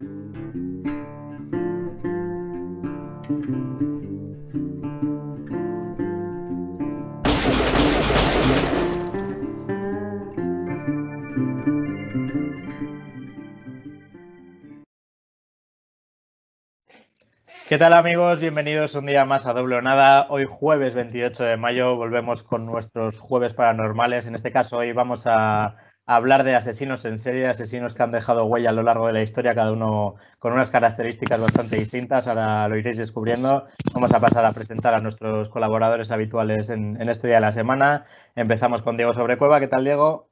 ¿Qué tal amigos? Bienvenidos un día más a Doble o Nada. Hoy jueves 28 de mayo volvemos con nuestros jueves paranormales. En este caso hoy vamos a, hablar de asesinos en serie, asesinos que han dejado huella a lo largo de la historia, cada uno con unas características bastante distintas. Ahora lo iréis descubriendo. Vamos a pasar a presentar a nuestros colaboradores habituales en, en este día de la semana. Empezamos con Diego Sobrecueva. ¿Qué tal Diego?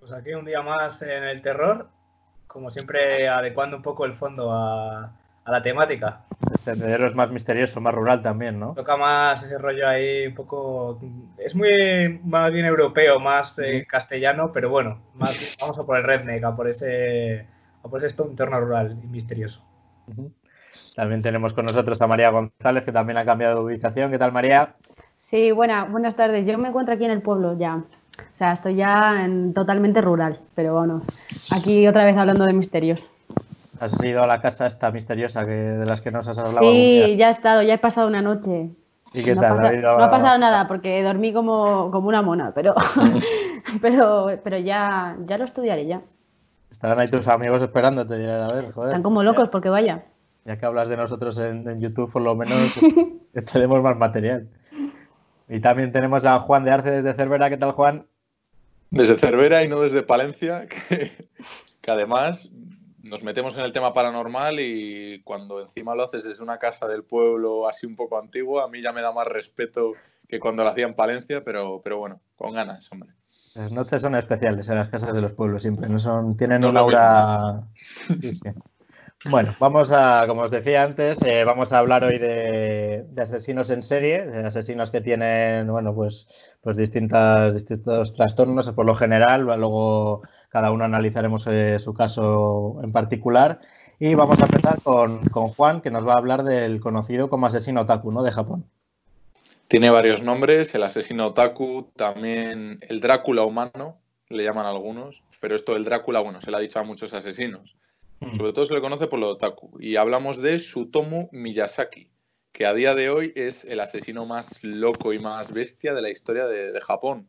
Pues aquí un día más en el terror, como siempre adecuando un poco el fondo a a la temática. El sendero es más misterioso, más rural también, ¿no? Toca más ese rollo ahí un poco... Es muy más bien europeo, más eh, castellano, pero bueno, más, vamos a por el redneck, a por ese, a por ese entorno rural y misterioso. También tenemos con nosotros a María González, que también ha cambiado de ubicación. ¿Qué tal, María? Sí, buena, buenas tardes. Yo me encuentro aquí en el pueblo ya. O sea, estoy ya en, totalmente rural, pero bueno, aquí otra vez hablando de misterios. ¿Has ido a la casa esta misteriosa que, de las que nos has hablado? Sí, ya he estado, ya he pasado una noche. ¿Y qué no tal? no ha pasado nada porque dormí como, como una mona, pero, pero, pero ya, ya lo estudiaré ya. Estarán ahí tus amigos esperándote. A ver, joder. Están como locos porque vaya. Ya que hablas de nosotros en, YouTube, por lo menos tenemos más material. Y también tenemos a Juan de Arce desde Cervera. ¿Qué tal, Juan? Desde Cervera y no desde Palencia, que, que además nos metemos en el tema paranormal y cuando encima lo haces desde una casa del pueblo así un poco antigua, a mí ya me da más respeto que cuando lo hacía en Palencia, pero, pero bueno, con ganas, hombre. Las noches son especiales en las casas de los pueblos siempre, no son, tienen una aura. Bueno, vamos a, como os decía antes, eh, vamos a hablar hoy de, asesinos en serie, de asesinos que tienen, bueno, pues, pues distintas, distintos trastornos por lo general, luego cada uno analizaremos eh, su caso en particular. Y vamos a empezar con, Juan, que nos va a hablar del conocido como asesino otaku, ¿no? De Japón. Tiene varios nombres, el asesino otaku, también el Drácula humano, le llaman algunos, pero esto del Drácula, bueno, se le ha dicho a muchos asesinos. Mm. Sobre todo se le conoce por lo otaku. Y hablamos de Sutomu Miyazaki, que a día de hoy es el asesino más loco y más bestia de la historia de Japón.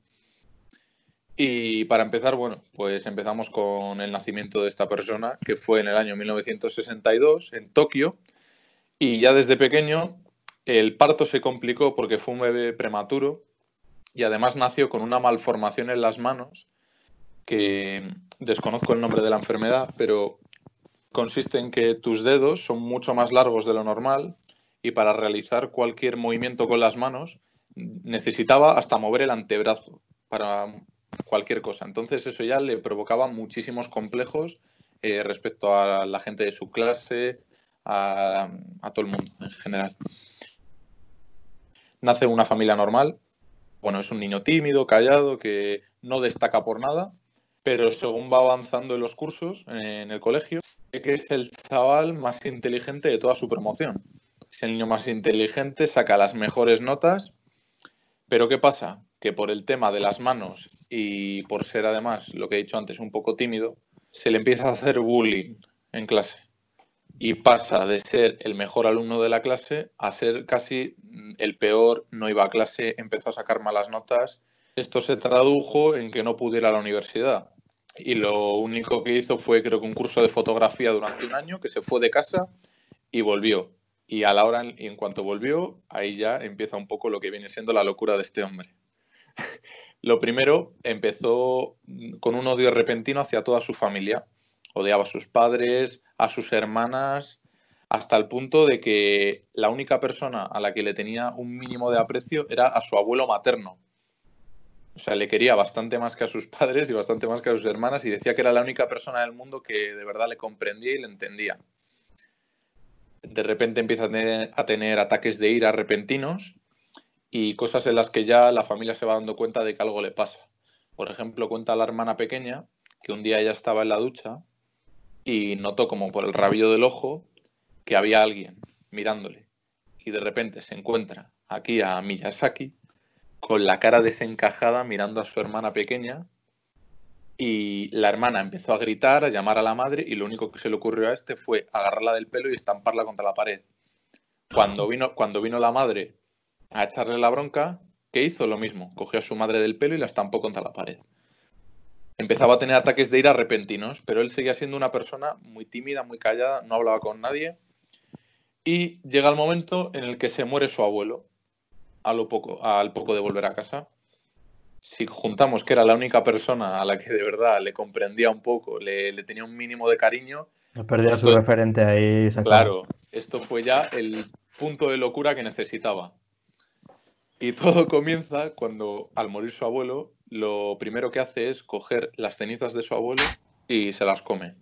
Y para empezar, bueno, pues empezamos con el nacimiento de esta persona, que fue en el año 1962 en Tokio. Y ya desde pequeño el parto se complicó porque fue un bebé prematuro y además nació con una malformación en las manos, que desconozco el nombre de la enfermedad, pero consiste en que tus dedos son mucho más largos de lo normal y para realizar cualquier movimiento con las manos necesitaba hasta mover el antebrazo para cualquier cosa. Entonces eso ya le provocaba muchísimos complejos eh, respecto a la gente de su clase, a, todo el mundo en general. Nace una familia normal. Bueno, es un niño tímido, callado, que no destaca por nada, pero según va avanzando en los cursos en el colegio, que es el chaval más inteligente de toda su promoción. Es el niño más inteligente, saca las mejores notas, pero ¿qué pasa? Que por el tema de las manos y por ser además, lo que he dicho antes, un poco tímido, se le empieza a hacer bullying en clase y pasa de ser el mejor alumno de la clase a ser casi el peor, no iba a clase, empezó a sacar malas notas. Esto se tradujo en que no pudiera a la universidad. Y lo único que hizo fue, creo que un curso de fotografía durante un año, que se fue de casa y volvió. Y a la hora, en cuanto volvió, ahí ya empieza un poco lo que viene siendo la locura de este hombre. Lo primero, empezó con un odio repentino hacia toda su familia. Odiaba a sus padres, a sus hermanas, hasta el punto de que la única persona a la que le tenía un mínimo de aprecio era a su abuelo materno. O sea, le quería bastante más que a sus padres y bastante más que a sus hermanas y decía que era la única persona del mundo que de verdad le comprendía y le entendía. De repente empieza a tener, a tener ataques de ira repentinos y cosas en las que ya la familia se va dando cuenta de que algo le pasa. Por ejemplo, cuenta la hermana pequeña que un día ella estaba en la ducha y notó como por el rabillo del ojo que había alguien mirándole. Y de repente se encuentra aquí a Miyazaki con la cara desencajada mirando a su hermana pequeña Y la hermana empezó a gritar, a llamar a la madre y lo único que se le ocurrió a este fue agarrarla del pelo y estamparla contra la pared. Cuando vino, cuando vino la madre a echarle la bronca, ¿qué hizo? Lo mismo, cogió a su madre del pelo y la estampó contra la pared. Empezaba a tener ataques de ira repentinos, pero él seguía siendo una persona muy tímida, muy callada, no hablaba con nadie. Y llega el momento en el que se muere su abuelo, a lo poco, al poco de volver a casa. Si juntamos que era la única persona a la que de verdad le comprendía un poco, le, le tenía un mínimo de cariño. No perdía su referente ahí. Claro, esto fue ya el punto de locura que necesitaba. Y todo comienza cuando, al morir su abuelo, lo primero que hace es coger las cenizas de su abuelo y se las come.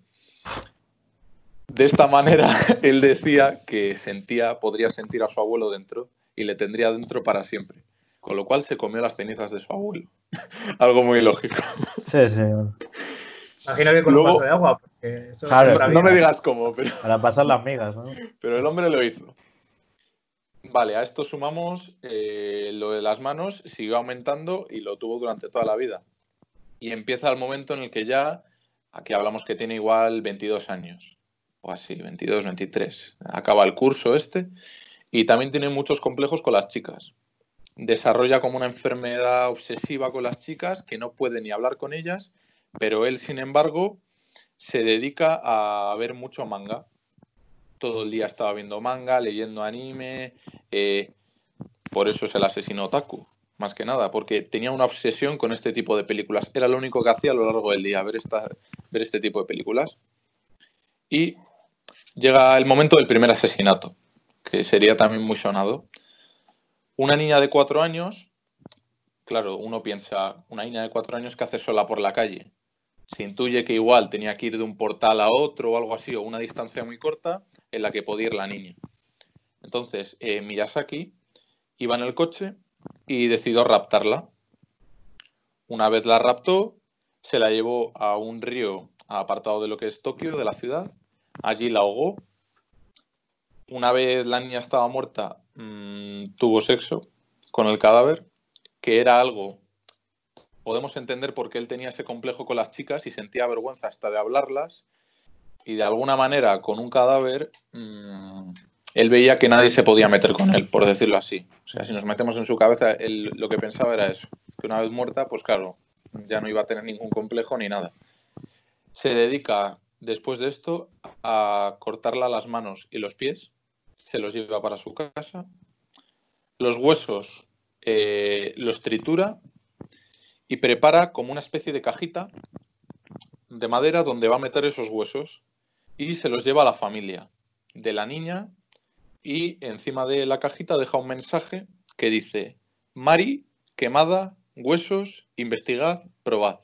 De esta manera, él decía que sentía, podría sentir a su abuelo dentro y le tendría dentro para siempre. Con lo cual se comió las cenizas de su abuelo. Algo muy lógico. Sí, sí. Imagino que con un vaso de agua. no me digas cómo, pero. Para pasar las migas, ¿no? Pero el hombre lo hizo. Vale, a esto sumamos eh, lo de las manos, siguió aumentando y lo tuvo durante toda la vida. Y empieza el momento en el que ya, aquí hablamos que tiene igual 22 años, o así, 22, 23. Acaba el curso este y también tiene muchos complejos con las chicas. Desarrolla como una enfermedad obsesiva con las chicas que no puede ni hablar con ellas, pero él, sin embargo, se dedica a ver mucho manga todo el día estaba viendo manga, leyendo anime, por eso es el asesino otaku, más que nada, porque tenía una obsesión con este tipo de películas. Era lo único que hacía a lo largo del día, ver, esta, ver este tipo de películas. Y llega el momento del primer asesinato, que sería también muy sonado. Una niña de cuatro años, claro, uno piensa, una niña de cuatro años que hace sola por la calle. Se intuye que igual tenía que ir de un portal a otro o algo así, o una distancia muy corta en la que podía ir la niña. Entonces, eh, Miyazaki iba en el coche y decidió raptarla. Una vez la raptó, se la llevó a un río apartado de lo que es Tokio, de la ciudad. Allí la ahogó. Una vez la niña estaba muerta, mm, tuvo sexo con el cadáver, que era algo podemos entender por qué él tenía ese complejo con las chicas y sentía vergüenza hasta de hablarlas. Y de alguna manera, con un cadáver, mm, él veía que nadie se podía meter con él, por decirlo así. O sea, si nos metemos en su cabeza, él lo que pensaba era eso, que una vez muerta, pues claro, ya no iba a tener ningún complejo ni nada. Se dedica, después de esto, a cortarla las manos y los pies, se los lleva para su casa. Los huesos eh, los tritura y prepara como una especie de cajita de madera donde va a meter esos huesos y se los lleva a la familia de la niña y encima de la cajita deja un mensaje que dice Mari, quemada, huesos, investigad, probad.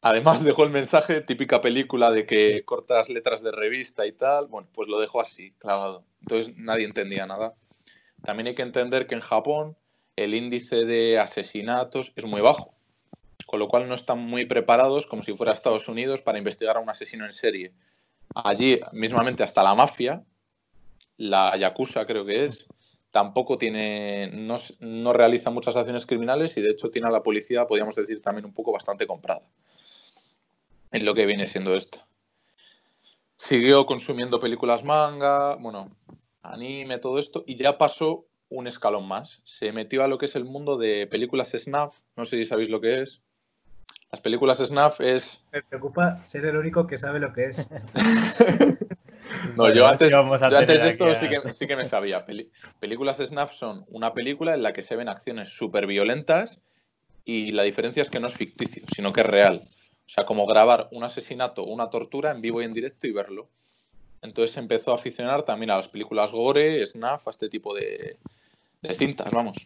Además dejó el mensaje, típica película de que cortas letras de revista y tal, bueno, pues lo dejó así, clavado. Entonces nadie entendía nada. También hay que entender que en Japón el índice de asesinatos es muy bajo, con lo cual no están muy preparados como si fuera Estados Unidos para investigar a un asesino en serie. Allí, mismamente, hasta la mafia, la Yakuza creo que es, tampoco tiene, no, no realiza muchas acciones criminales y de hecho tiene a la policía, podríamos decir, también un poco bastante comprada en lo que viene siendo esto. Siguió consumiendo películas manga, bueno, anime, todo esto, y ya pasó un escalón más. Se metió a lo que es el mundo de películas snuff. No sé si sabéis lo que es. Las películas snuff es. Me preocupa ser el único que sabe lo que es. no, yo antes, de esto sí que, me sabía. películas snuff son una película en la que se ven acciones súper violentas y la diferencia es que no es ficticio, sino que es real. O sea, como grabar un asesinato o una tortura en vivo y en directo y verlo. Entonces se empezó a aficionar también a las películas gore, snuff, a este tipo de, de cintas, vamos.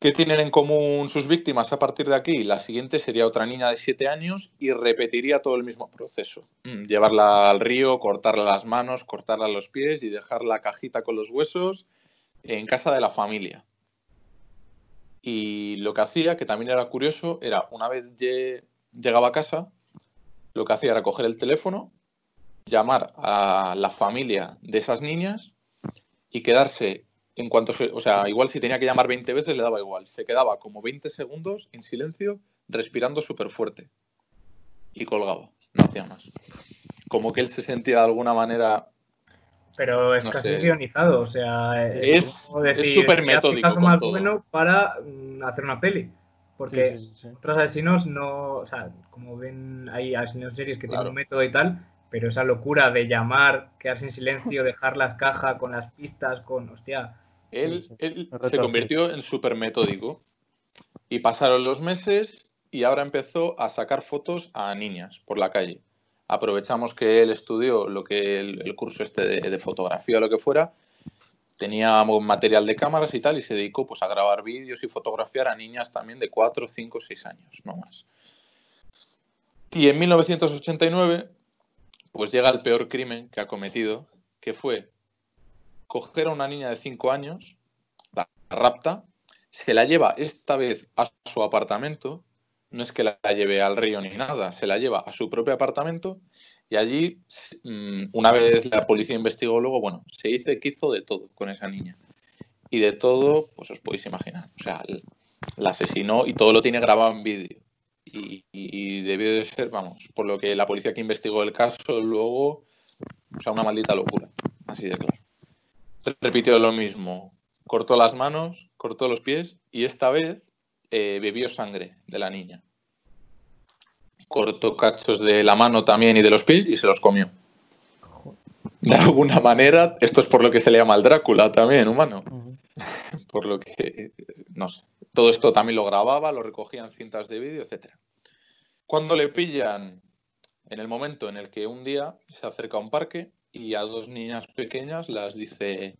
¿Qué tienen en común sus víctimas a partir de aquí? La siguiente sería otra niña de 7 años y repetiría todo el mismo proceso. Mm, llevarla al río, cortarla las manos, cortarla los pies y dejar la cajita con los huesos en casa de la familia. Y lo que hacía, que también era curioso, era una vez llegaba a casa, lo que hacía era coger el teléfono, llamar a la familia de esas niñas y quedarse en cuanto se, o sea, igual si tenía que llamar 20 veces le daba igual. Se quedaba como 20 segundos en silencio respirando súper fuerte. Y colgaba, no hacía más. Como que él se sentía de alguna manera pero es No casi sé. guionizado, o sea, Es- es súper "Mira, metódico caso con más todo". bueno para mm, hacer una peli. Porque Sí, sí, sí. otros asesinos no, o sea, como ven, hay asesinos series que Claro. tienen un método y tal, pero esa locura de llamar, quedarse en silencio, dejar las cajas con las pistas, con, hostia, Él, se convirtió en súper metódico. Y pasaron los meses y ahora empezó a sacar fotos a niñas por la calle. Aprovechamos que él estudió lo que el, el curso este de, de fotografía o lo que fuera. Tenía material de cámaras y tal y se dedicó pues a grabar vídeos y fotografiar a niñas también de 4, 5, 6 años, no más. Y en 1989 pues llega el peor crimen que ha cometido, que fue coger a una niña de 5 años, la rapta, se la lleva esta vez a su apartamento, no es que la lleve al río ni nada, se la lleva a su propio apartamento y allí, mm, una vez la policía investigó luego, bueno, se dice que hizo de todo con esa niña. Y de todo, pues os podéis imaginar. O sea, la asesinó y todo lo tiene grabado en vídeo. Y, debió de ser, vamos, por lo que la policía que investigó el caso luego, o sea, una maldita locura. Así de claro repitió lo mismo. Cortó las manos, cortó los pies y esta vez eh, bebió sangre de la niña. Cortó cachos de la mano también y de los pies y se los comió. De alguna manera, esto es por lo que se le llama el Drácula también, humano. Por lo que, no sé. Todo esto también lo grababa, lo recogía en cintas de vídeo, etcétera. Cuando le pillan, en el momento en el que un día se acerca a un parque y a dos niñas pequeñas las dice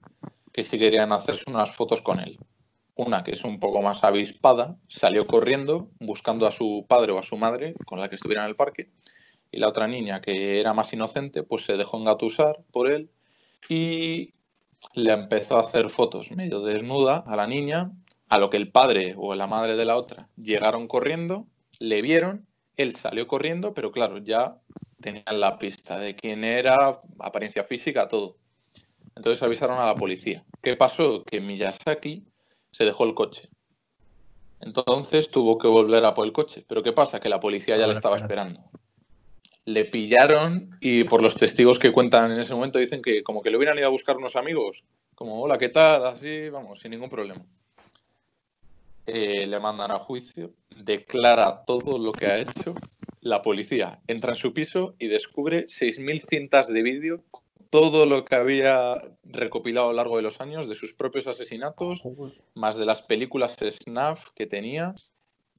que si querían hacerse unas fotos con él. Una que es un poco más avispada, salió corriendo buscando a su padre o a su madre con la que estuviera en el parque. Y la otra niña, que era más inocente, pues se dejó engatusar por él y le empezó a hacer fotos medio desnuda a la niña, a lo que el padre o la madre de la otra llegaron corriendo, le vieron, él salió corriendo, pero claro, ya tenían la pista de quién era, apariencia física, todo. Entonces avisaron a la policía. ¿Qué pasó? Que Miyazaki se dejó el coche. Entonces tuvo que volver a por el coche. Pero ¿qué pasa? Que la policía ya le estaba esperando. Le pillaron y por los testigos que cuentan en ese momento dicen que como que le hubieran ido a buscar unos amigos. Como, hola, ¿qué tal? Así, vamos, sin ningún problema. Eh, le mandan a juicio, declara todo lo que ha hecho. La policía entra en su piso y descubre 6.000 cintas de vídeo, todo lo que había recopilado a lo largo de los años de sus propios asesinatos, más de las películas snuff que tenía.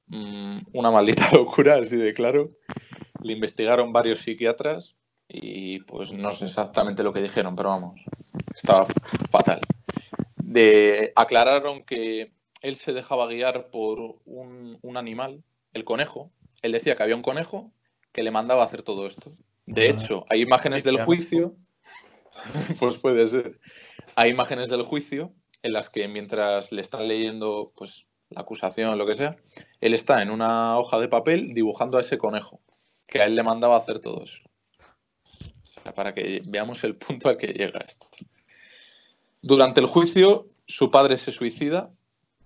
Mm, una maldita locura, así de claro. Le investigaron varios psiquiatras y pues no sé exactamente lo que dijeron, pero vamos, estaba fatal. De, aclararon que él se dejaba guiar por un, un animal, el conejo. Él decía que había un conejo que le mandaba a hacer todo esto. De Ah. hecho, hay imágenes del juicio, pues puede ser, hay imágenes del juicio en las que mientras le están leyendo pues la acusación, lo que sea, él está en una hoja de papel dibujando a ese conejo, que a él le mandaba a hacer todo eso. O sea, para que veamos el punto al que llega esto. Durante el juicio, su padre se suicida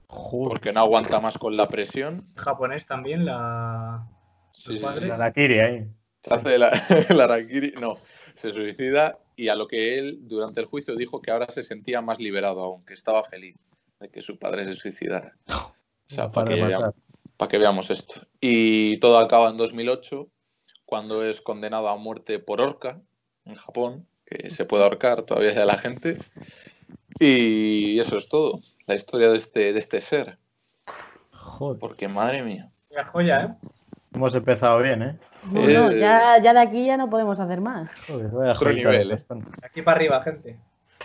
Joder. porque no aguanta más con la presión. japonés también, la... Sí, sí, padres? sí. La Harakiri ahí. Se hace la, el harakiri, no, se suicida y a lo que él durante el juicio dijo que ahora se sentía más liberado aún, que estaba feliz de que su padre se suicidara. O sea, No para para que, veamos, para que veamos esto. Y todo acaba en 2008, cuando es condenado a muerte por horca en Japón, que se puede ahorcar todavía ya la gente. Y eso es todo, la historia de este, de este ser. Joder. Porque madre mía. La joya, ¿eh? Hemos empezado bien, ¿eh? Bueno, Eh, ya, ya de aquí ya no podemos hacer más. Joder, vaya Otro nivel, ¿eh? aquí para arriba, gente.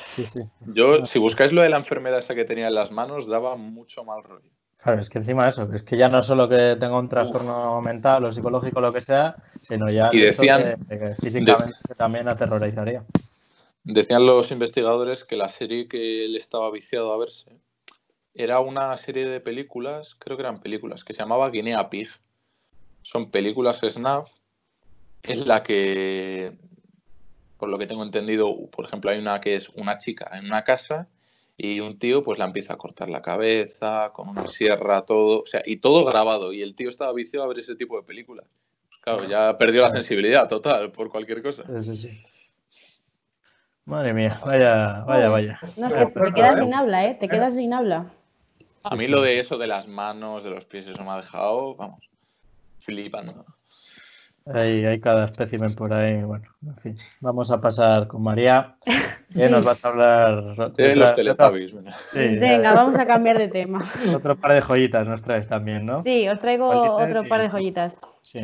Sí, sí. Yo, si buscáis lo de la enfermedad esa que tenía en las manos, daba mucho mal rollo. Claro, es que encima de eso, es que ya no solo que tenga un trastorno mental o psicológico, lo que sea, sino ya Y decían- de- de que físicamente también aterrorizaría. Decían los investigadores que la serie que él estaba viciado a verse era una serie de películas, creo que eran películas, que se llamaba Guinea Pig. Son películas snuff, es la que, por lo que tengo entendido, por ejemplo, hay una que es una chica en una casa y un tío pues la empieza a cortar la cabeza con una sierra, todo, o sea, y todo grabado. Y el tío estaba viciado a ver ese tipo de películas. Claro, ya perdió la sensibilidad total por cualquier cosa. Sí, sí. Madre mía, vaya, vaya, vaya. No, es que te quedas sin habla, ¿eh? Te quedas sin habla. A mí lo de eso de las manos, de los pies, eso me ha dejado, vamos, flipando. Hay, hay cada espécimen por ahí. Bueno, en fin, vamos a pasar con María. Que nos vas a hablar de los teletubbies. Sí, Venga, vamos a cambiar de tema. Otro par de joyitas nos traes también, ¿no? Sí, os traigo otro par de joyitas. Sí.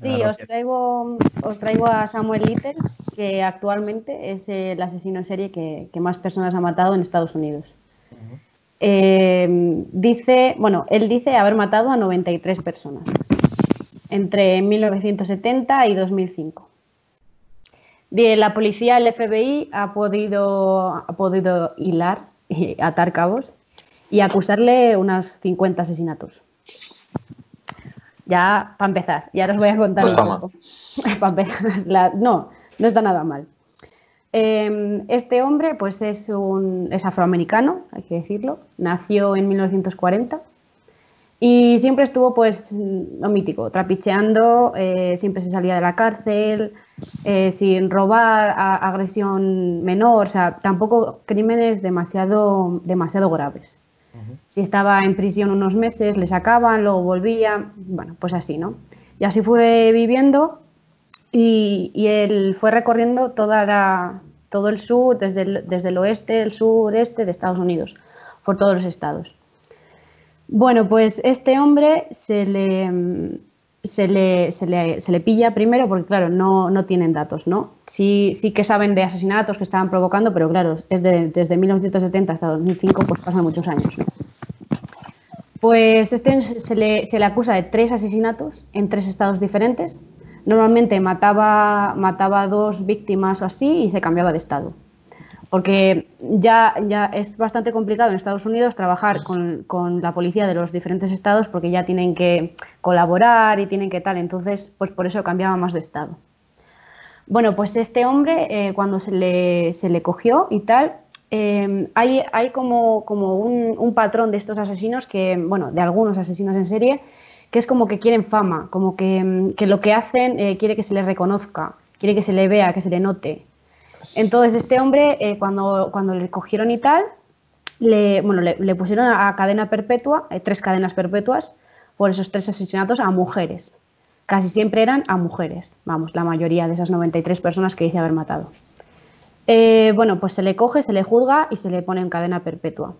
Sí, os traigo, os traigo a Samuel Little, que actualmente es el asesino en serie que, más personas ha matado en Estados Unidos. Eh, dice, bueno, él dice haber matado a 93 personas entre 1970 y 2005. La policía, el FBI, ha podido, ha podido hilar y atar cabos y acusarle unos 50 asesinatos. Ya, para empezar, ya os voy a contar un poco. para empezar, no, no está nada mal. Em, este hombre, pues es un es afroamericano, hay que decirlo. Nació en 1940 y siempre estuvo, pues, lo mítico, trapicheando, eh, siempre se salía de la cárcel, eh, sin robar, agresión menor, o sea, tampoco crímenes demasiado, demasiado graves. Si estaba en prisión unos meses, le sacaban, luego volvía, bueno, pues así, ¿no? Y así fue viviendo y, él fue recorriendo toda todo el sur, desde el, desde el oeste, el sureste de Estados Unidos, por todos los estados. Bueno, pues este hombre se le, se le, se le, se le pilla primero porque, claro, no, no, tienen datos, ¿no? Sí, sí que saben de asesinatos que estaban provocando, pero claro, es desde 1970 hasta 2005, pues pasan muchos años. Pues este se le, se le acusa de tres asesinatos en tres estados diferentes. Normalmente mataba, mataba dos víctimas o así y se cambiaba de estado porque ya, ya es bastante complicado en Estados Unidos trabajar con, la policía de los diferentes estados porque ya tienen que colaborar y tienen que tal, entonces pues por eso cambiaba más de estado. Bueno, pues este hombre eh, cuando se le, se le, cogió y tal, eh, hay, hay, como, como un, patrón de estos asesinos que, bueno, de algunos asesinos en serie, que es como que quieren fama, como que, que lo que hacen eh, quiere que se le reconozca, quiere que se le vea, que se le note. Entonces, este hombre, eh, cuando, cuando le cogieron y tal, le, bueno, le, pusieron a cadena perpetua, eh, tres cadenas perpetuas, por esos tres asesinatos a mujeres. Casi siempre eran a mujeres, vamos, la mayoría de esas 93 personas que dice haber matado. Eh, bueno, pues se le coge, se le juzga y se le pone en cadena perpetua.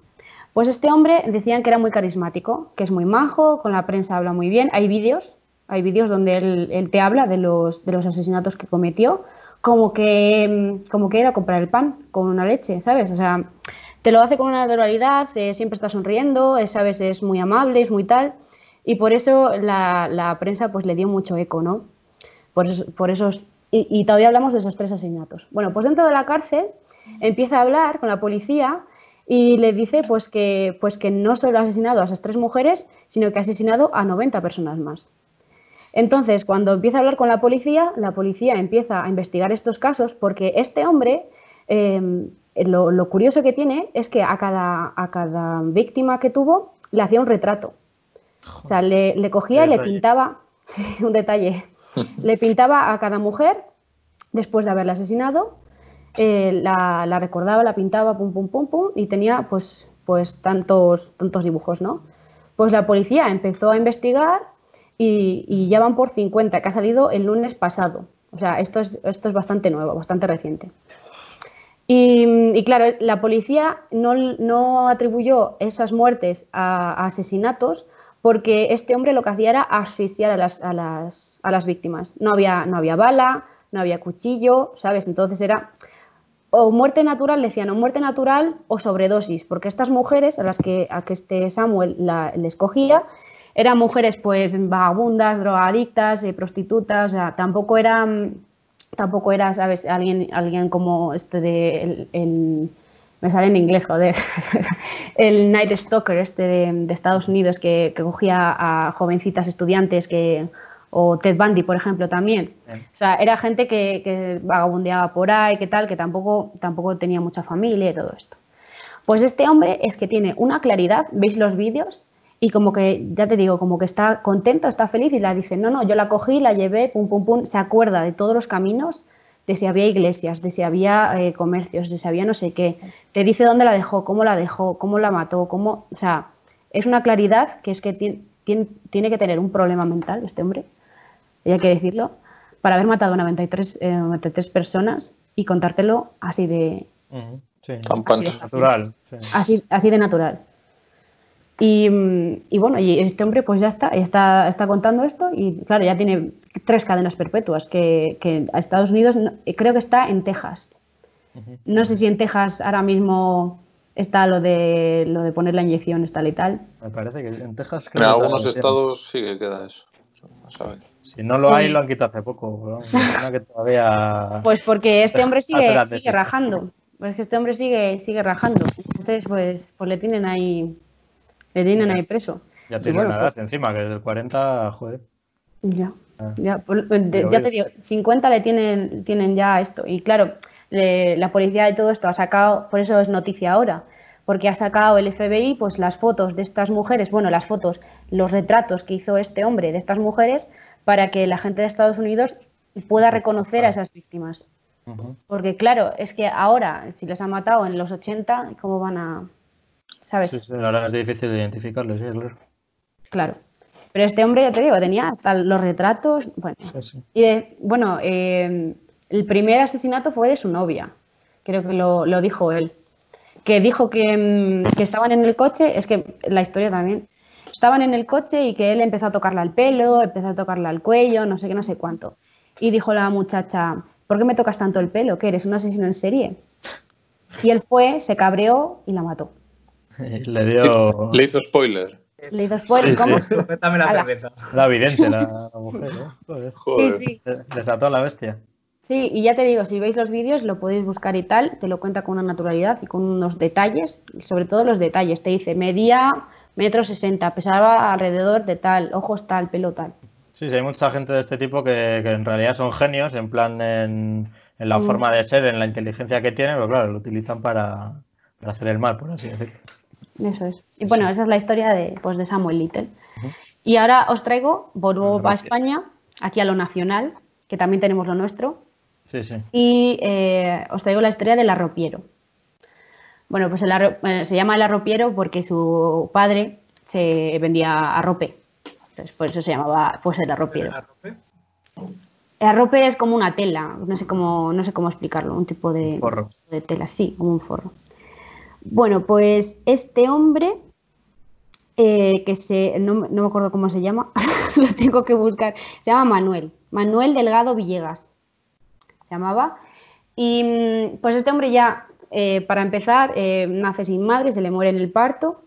Pues este hombre decían que era muy carismático, que es muy majo, con la prensa habla muy bien. Hay vídeos, hay vídeos donde él, él, te habla de los, de los asesinatos que cometió como que, como que ir comprar el pan con una leche, ¿sabes? O sea, te lo hace con una naturalidad, eh, siempre está sonriendo, eh, ¿sabes? Es muy amable, es muy tal. Y por eso la, prensa pues le dio mucho eco, ¿no? Por, eso, por esos... Y, todavía hablamos de esos tres asesinatos. Bueno, pues dentro de la cárcel empieza a hablar con la policía y le dice pues que, pues que no solo ha asesinado a esas tres mujeres, sino que ha asesinado a 90 personas más. Entonces, cuando empieza a hablar con la policía, la policía empieza a investigar estos casos porque este hombre, em, lo, curioso que tiene es que a cada, a cada víctima que tuvo le hacía un retrato. O sea, le, cogía y le pintaba, un detalle, le pintaba a cada mujer después de haberla asesinado, eh, la, la, recordaba, la pintaba, pum, pum, pum, pum, y tenía pues, pues tantos, tantos dibujos, ¿no? Pues la policía empezó a investigar y, ya van por 50, que ha salido el lunes pasado. O sea, esto es, bastante nuevo, bastante reciente. Y, claro, la policía no, atribuyó esas muertes a, asesinatos porque este hombre lo que hacía era asfixiar a las, víctimas. No había, bala, no había cuchillo, ¿sabes? Entonces era o muerte natural, decían, o muerte natural o sobredosis, porque estas mujeres a las que este Samuel la, les cogía eran mujeres pues vagabundas, drogadictas, eh, prostitutas, o sea, tampoco eran, tampoco era, ¿sabes? Alguien, alguien como este de, el, me sale en inglés, joder, el Night Stalker este de, Estados Unidos que, cogía a jovencitas estudiantes que, o Ted Bundy, por ejemplo, también. O sea, era gente que, que, vagabundeaba por ahí, que tal, que tampoco, tampoco tenía mucha familia y todo esto. Pues este hombre es que tiene una claridad, veis los vídeos, y como que, ya te digo, como que está contento, está feliz y la dice, no, no, yo la cogí, la llevé, pum, pum, pum, se acuerda de todos los caminos, de si había iglesias, de si había eh, comercios, de si había no sé qué, te dice dónde la dejó, cómo la dejó, cómo la mató, cómo, o sea, es una claridad que es que tiene, tiene que tener un problema mental este hombre, hay que decirlo, para haber matado a 93, 93 personas y contártelo así de... natural. Así, así de natural. Y, bueno, y este hombre pues ya está, está, está contando esto y claro, ya tiene tres cadenas perpetuas, que, que a Estados Unidos creo que está en Texas. No sé si en Texas ahora mismo está lo de lo de poner la inyección está letal. Me parece que en Texas... En algunos estados sí que queda eso. Si no lo hay, lo han quitado hace poco. que todavía... Pues porque este hombre sigue, sigue rajando. Pues que este hombre sigue, sigue rajando. Entonces, pues, pues le tienen ahí le tienen ahí preso. Ya tiene una edad pues encima, que desde el 40, joder. Ya, ah. ya, pues, ya te digo, 50 le tienen, tienen ya esto. Y claro, la policía de todo esto ha sacado, por eso es noticia ahora, porque ha sacado el FBI pues las fotos de estas mujeres, bueno, las fotos, los retratos que hizo este hombre de estas mujeres para que la gente de Estados Unidos pueda reconocer a esas víctimas. Porque claro, es que ahora, si les han matado en los 80, ¿cómo van a, Sí, sí, ahora es difícil de identificarlo, sí, claro. Claro. Pero este hombre, ya te digo, tenía hasta los retratos. Bueno, y bueno eh, el primer asesinato fue de su novia. Creo que lo, dijo él. Que dijo que, que, estaban en el coche, es que la historia también. Estaban en el coche y que él empezó a tocarla al pelo, empezó a tocarla al cuello, no sé qué, no sé cuánto. Y dijo la muchacha, ¿por qué me tocas tanto el pelo? ¿Que eres un asesino en serie? Y él fue, se cabreó y la mató. Le dio. Le hizo spoiler. Le hizo spoiler, ¿cómo? la cerveza. La evidente la, mujer, ¿eh? Joder. Sí, sí. Desató a la bestia. Sí, y ya te digo, si veis los vídeos lo podéis buscar y tal, te lo cuenta con una naturalidad y con unos detalles, sobre todo los detalles. Te dice, medía metro sesenta, pesaba alrededor de tal, ojos tal, pelo tal. Sí, sí, hay mucha gente de este tipo que, en realidad son genios, en plan en, la mm. forma de ser, en la inteligencia que tienen, pero claro, lo utilizan para, para hacer el mal, por así decirlo. Eso es. Y bueno, esa es la historia de, pues, de Samuel Little. Y ahora os traigo, vuelvo a España, aquí a lo nacional, que también tenemos lo nuestro. Sí, sí. Y eh, os traigo la historia del arropiero. Bueno, pues el eh, se llama el arropiero porque su padre se vendía arrope. Entonces, por eso se llamaba pues el arropiero. ¿El arrope? El arrope es como una tela, no sé cómo, no sé cómo explicarlo, un tipo de, de tela, sí, como un forro. Bueno, pues este hombre, eh, que se, no, me acuerdo cómo se llama, lo tengo que buscar, se llama Manuel, Manuel Delgado Villegas, se llamaba. Y mm, pues este hombre ya, eh, para empezar, eh, nace sin madre, se le muere en el parto,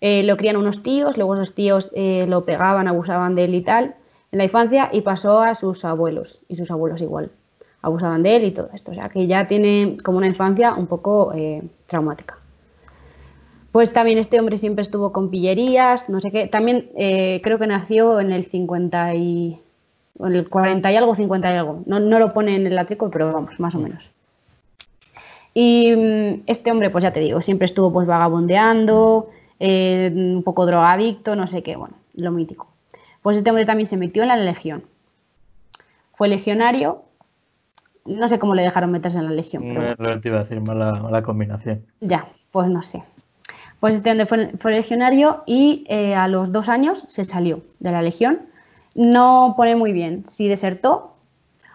lo crían unos tíos, luego esos tíos lo pegaban, abusaban de él y tal en la infancia y pasó a sus abuelos, y sus abuelos igual, abusaban de él y todo esto. O sea que ya tiene como una infancia un poco traumática. Pues también este hombre siempre estuvo con pillerías, no sé qué. También eh, creo que nació en el 50 y. en el 40 y algo, 50 y algo. No, lo pone en el látigo, pero vamos, más o menos. Y mm, este hombre, pues ya te digo, siempre estuvo pues vagabundeando, eh, un poco drogadicto, no sé qué, bueno, lo mítico. Pues este hombre también se metió en la legión. Fue legionario. No sé cómo le dejaron meterse en la legión. Pero... No, te iba a decir, mala combinación. Ya, pues no sé. Pues este fue, legionario y eh, a los dos años se salió de la legión. No pone muy bien si desertó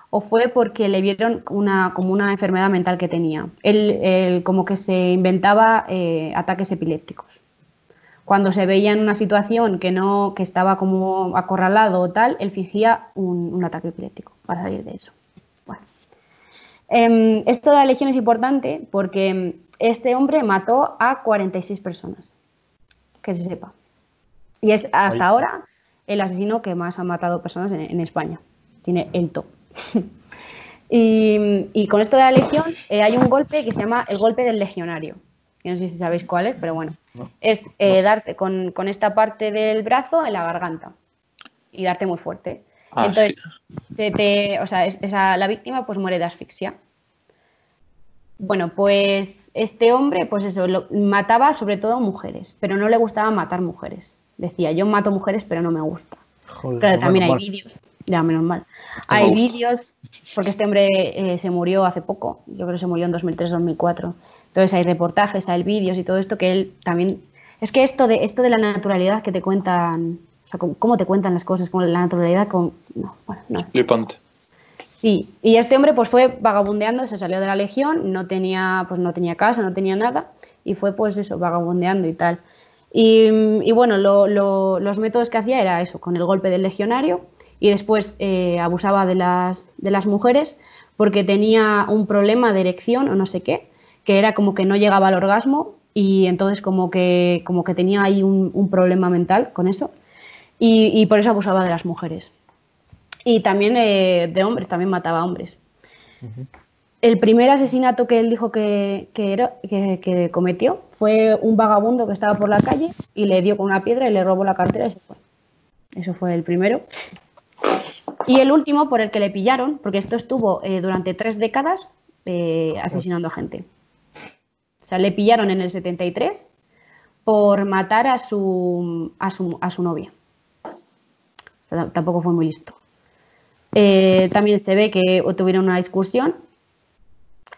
o fue porque le vieron una, como una enfermedad mental que tenía. Él, como que se inventaba eh, ataques epilépticos. Cuando se veía en una situación que no que estaba como acorralado o tal, él fingía un, ataque epiléptico para salir de eso. Bueno. Em, esto de la legión es importante porque este hombre mató a 46 personas, que se sepa. Y es hasta ahora el asesino que más ha matado personas en, España. Tiene el top. y, con esto de la legión eh, hay un golpe que se llama el golpe del legionario. no sé si sabéis cuál es, pero bueno. es eh, darte con, esta parte del brazo en la garganta y darte muy fuerte. Ah, Entonces, o sea, la víctima pues muere de asfixia. Bueno, pues este hombre, pues eso, mataba sobre todo mujeres, pero no le gustaba matar mujeres. Decía, yo mato mujeres, pero no me gusta. claro, también hay vídeos, ya menos mal. hay vídeos, porque este hombre eh, se murió hace poco, yo creo que se murió en 2003-2004. Entonces hay reportajes, hay vídeos y todo esto que él también... Es que esto de, esto de la naturalidad que te cuentan, o sea, cómo te cuentan las cosas, con la naturalidad con... No, bueno, no. Flipante. Sí, y este hombre pues fue vagabundeando, se salió de la legión, no tenía, pues no tenía casa, no tenía nada, y fue pues eso, vagabundeando y tal. Y, bueno, los métodos que hacía era eso, con el golpe del legionario, y después eh, abusaba de las, de las mujeres porque tenía un problema de erección o no sé qué, que era como que no llegaba al orgasmo y entonces como que, como que tenía ahí un, problema mental con eso y, por eso abusaba de las mujeres. Y también eh, de hombres, también mataba a hombres. El primer asesinato que él dijo que, era, que, cometió fue un vagabundo que estaba por la calle y le dio con una piedra y le robó la cartera y se fue. Eso fue el primero. Y el último por el que le pillaron, porque esto estuvo eh, durante tres décadas eh, asesinando a gente. O sea, le pillaron en el 73 por matar a su, a su, novia. tampoco fue muy listo. Eh, también se ve que tuvieron una discusión.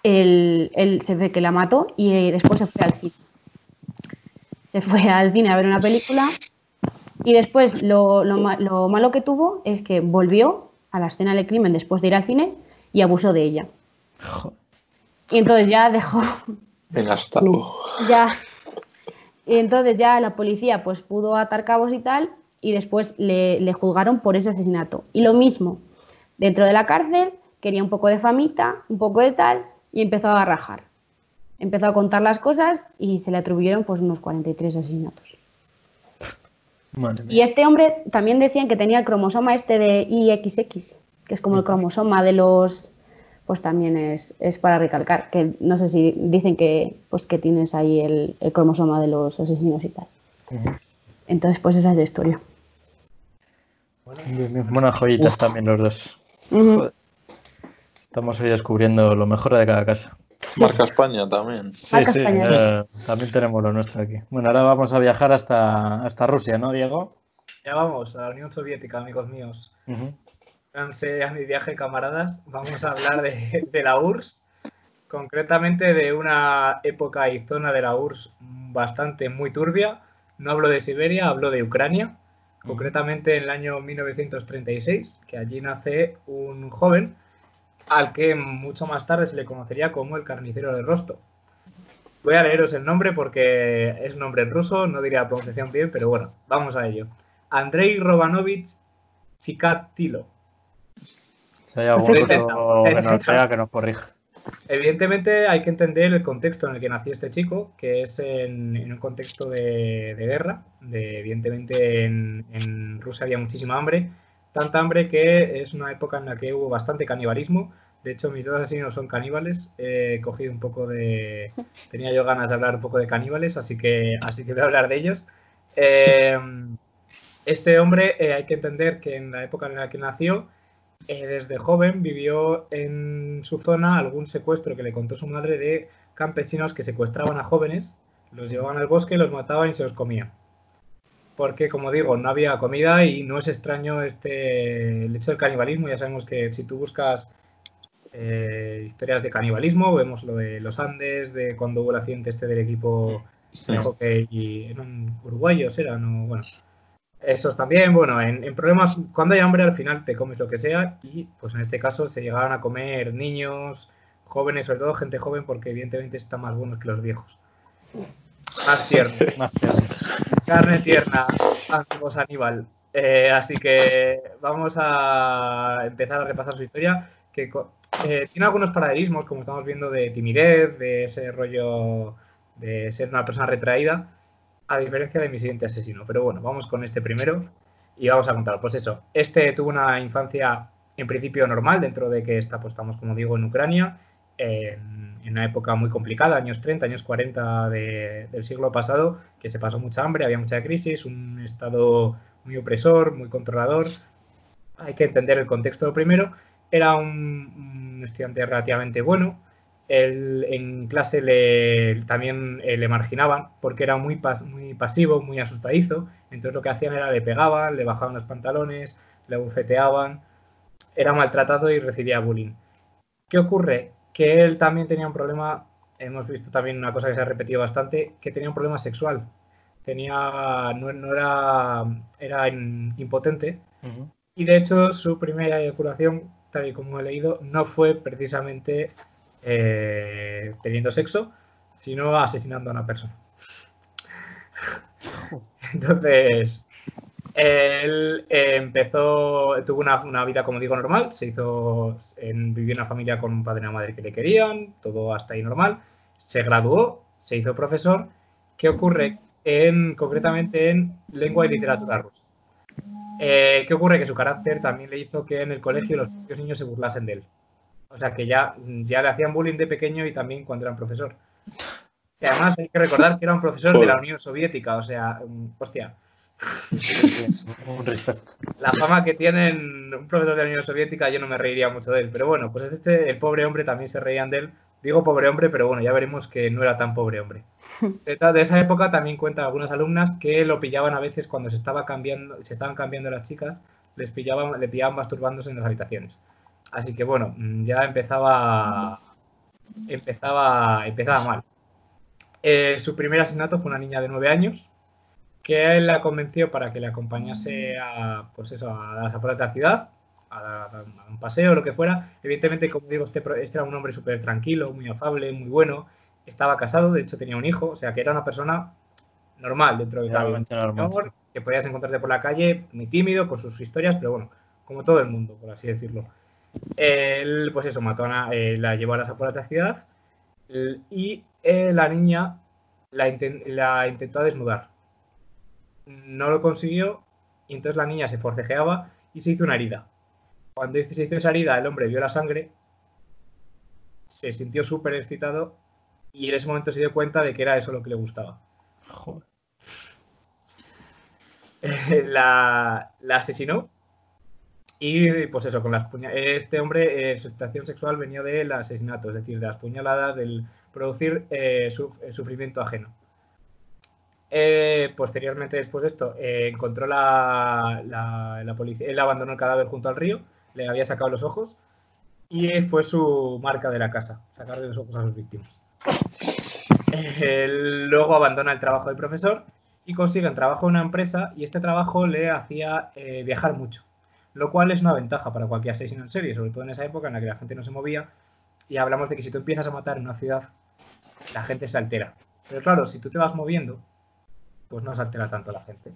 Él, se ve que la mató y eh, después se fue al cine. Se fue al cine a ver una película y después lo, malo que tuvo es que volvió a la escena del crimen después de ir al cine y abusó de ella. Y entonces ya dejó. Venga, hasta Ya. Y entonces ya la policía pues pudo atar cabos y tal y después le, le juzgaron por ese asesinato. Y lo mismo, dentro de la cárcel, quería un poco de famita, un poco de tal, y empezó a rajar. Empezó a contar las cosas y se le atribuyeron pues unos 43 asesinatos. Y este hombre también decían que tenía el cromosoma este de IXX, que es como el cromosoma de los, pues también es, para recalcar, que no sé si dicen que, pues que tienes ahí el, cromosoma de los asesinos y tal. Entonces, pues esa es la historia. Buenas joyitas también los dos. Estamos hoy descubriendo lo mejor de cada casa. Marca España también. Sí, sí, también tenemos lo nuestro aquí. Bueno, ahora vamos a viajar hasta, hasta Rusia, ¿no, Diego? Ya vamos, a la Unión Soviética, amigos míos. Uh a mi viaje, camaradas. Vamos a hablar de, de, la URSS, concretamente de una época y zona de la URSS bastante muy turbia. No hablo de Siberia, hablo de Ucrania concretamente en el año 1936, que allí nace un joven al que mucho más tarde se le conocería como el carnicero de Rosto. Voy a leeros el nombre porque es un nombre en ruso, no diría la pronunciación bien, pero bueno, vamos a ello. Andrei Robanovich Chikatilo. Si hay algún que nos corrija. Evidentemente hay que entender el contexto en el que nació este chico, que es en, un contexto de, guerra. De, evidentemente en, Rusia había muchísima hambre, tanta hambre que es una época en la que hubo bastante canibalismo. De hecho, mis dos asesinos son caníbales. He cogido un poco de... Tenía yo ganas de hablar un poco de caníbales, así que, así que voy a hablar de ellos. Eh, este hombre eh, hay que entender que en la época en la que nació eh, desde joven vivió en su zona algún secuestro que le contó su madre de campesinos que secuestraban a jóvenes, los llevaban al bosque, los mataban y se los comían. Porque, como digo, no había comida y no es extraño este, el hecho del canibalismo. Ya sabemos que si tú buscas eh, historias de canibalismo, vemos lo de los Andes, de cuando hubo el accidente este del equipo de hockey y eran uruguayos, eran, bueno, esos también, bueno, en, problemas, cuando hay hambre al final te comes lo que sea y pues en este caso se llegaban a comer niños, jóvenes, sobre todo gente joven porque evidentemente están más buenos que los viejos. Más tierno. más tierno. Carne tierna, antiguos Aníbal. Eh, así que vamos a empezar a repasar su historia, que eh, tiene algunos paralelismos, como estamos viendo, de timidez, de ese rollo de ser una persona retraída a diferencia de mi siguiente asesino. Pero bueno, vamos con este primero y vamos a contar. Pues eso, este tuvo una infancia en principio normal, dentro de que está, pues, estamos, como digo, en Ucrania, en, una época muy complicada, años 30, años 40 del siglo pasado, que se pasó mucha hambre, había mucha crisis, un estado muy opresor, muy controlador. Hay que entender el contexto primero. Era un, un estudiante relativamente bueno, Él, en clase le, también eh, le marginaban porque era muy, muy pasivo, muy asustadizo. Entonces lo que hacían era le pegaban, le bajaban los pantalones, le bufeteaban, era maltratado y recibía bullying. ¿Qué ocurre? Que él también tenía un problema, hemos visto también una cosa que se ha repetido bastante, que tenía un problema sexual. Tenía, no, era, era impotente y de hecho su primera eyaculación, tal y como he leído, no fue precisamente eh, teniendo sexo, sino asesinando a una persona. Entonces, él eh, empezó, tuvo una, vida, como digo, normal, se hizo, en, vivió en una familia con un padre y una madre que le querían, todo hasta ahí normal, se graduó, se hizo profesor. ¿Qué ocurre? En, concretamente en lengua y literatura rusa. Eh, ¿Qué ocurre? Que su carácter también le hizo que en el colegio los niños se burlasen de él. O sea, que ya, ya le hacían bullying de pequeño y también cuando era profesor. Y además hay que recordar que era un profesor de la Unión Soviética, o sea, hostia. La fama que tienen un profesor de la Unión Soviética, yo no me reiría mucho de él. Pero bueno, pues este, el pobre hombre también se reían de él. Digo pobre hombre, pero bueno, ya veremos que no era tan pobre hombre. De, esa época también cuentan algunas alumnas que lo pillaban a veces cuando se estaba cambiando, se estaban cambiando las chicas, les pillaban, le pillaban masturbándose en las habitaciones. Así que bueno, mm, ya empezaba, empezaba, empezaba mal. Eh, su primer asesinato fue una niña de nueve años, que él la convenció para que le acompañase a, pues eso, a las afueras de la ciudad, a, un paseo lo que fuera. Evidentemente, como digo, este, este era un hombre súper tranquilo, muy afable, muy bueno. Estaba casado, de hecho tenía un hijo, o sea que era una persona normal dentro de normal, que podías encontrarte por la calle, muy tímido, con sus historias, pero bueno, como todo el mundo, por así decirlo. Él, pues eso, mató a eh, la llevó a las afueras de la ciudad y eh, la niña la, intentó desnudar. No lo consiguió y entonces la niña se forcejeaba y se hizo una herida. Cuando se hizo esa herida, el hombre vio la sangre, se sintió súper excitado y en ese momento se dio cuenta de que era eso lo que le gustaba. la, la asesinó y pues eso, con las este hombre, eh, su situación sexual venía del asesinato, es decir, de las puñaladas, del producir eh, eh, sufrimiento ajeno. posteriormente, después de esto, encontró la, la, policía, él abandonó el cadáver junto al río, le había sacado los ojos y fue su marca de la casa, sacarle los ojos a sus víctimas. luego abandona el trabajo de profesor y consigue un trabajo en una empresa y este trabajo le hacía viajar mucho lo cual es una ventaja para cualquier asesino en serie, sobre todo en esa época en la que la gente no se movía y hablamos de que si tú empiezas a matar en una ciudad, la gente se altera. Pero claro, si tú te vas moviendo, pues no se altera tanto la gente.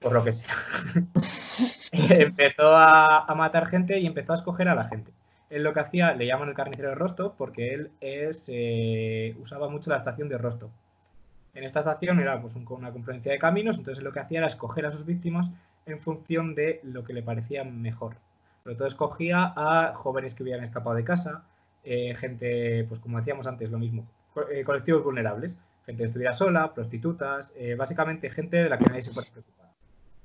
Por lo que sea. empezó a, matar gente y empezó a escoger a la gente. Él lo que hacía, le llaman el carnicero de Rostov porque él es, eh, usaba mucho la estación de Rostov. En esta estación era pues, una confluencia de caminos, entonces lo que hacía era escoger a sus víctimas en función de lo que le parecía mejor. Sobre todo escogía a jóvenes que hubieran escapado de casa, eh, gente, pues como decíamos antes, lo mismo, eh, colectivos vulnerables, gente que estuviera sola, prostitutas, eh, básicamente gente de la que nadie se puede preocupar.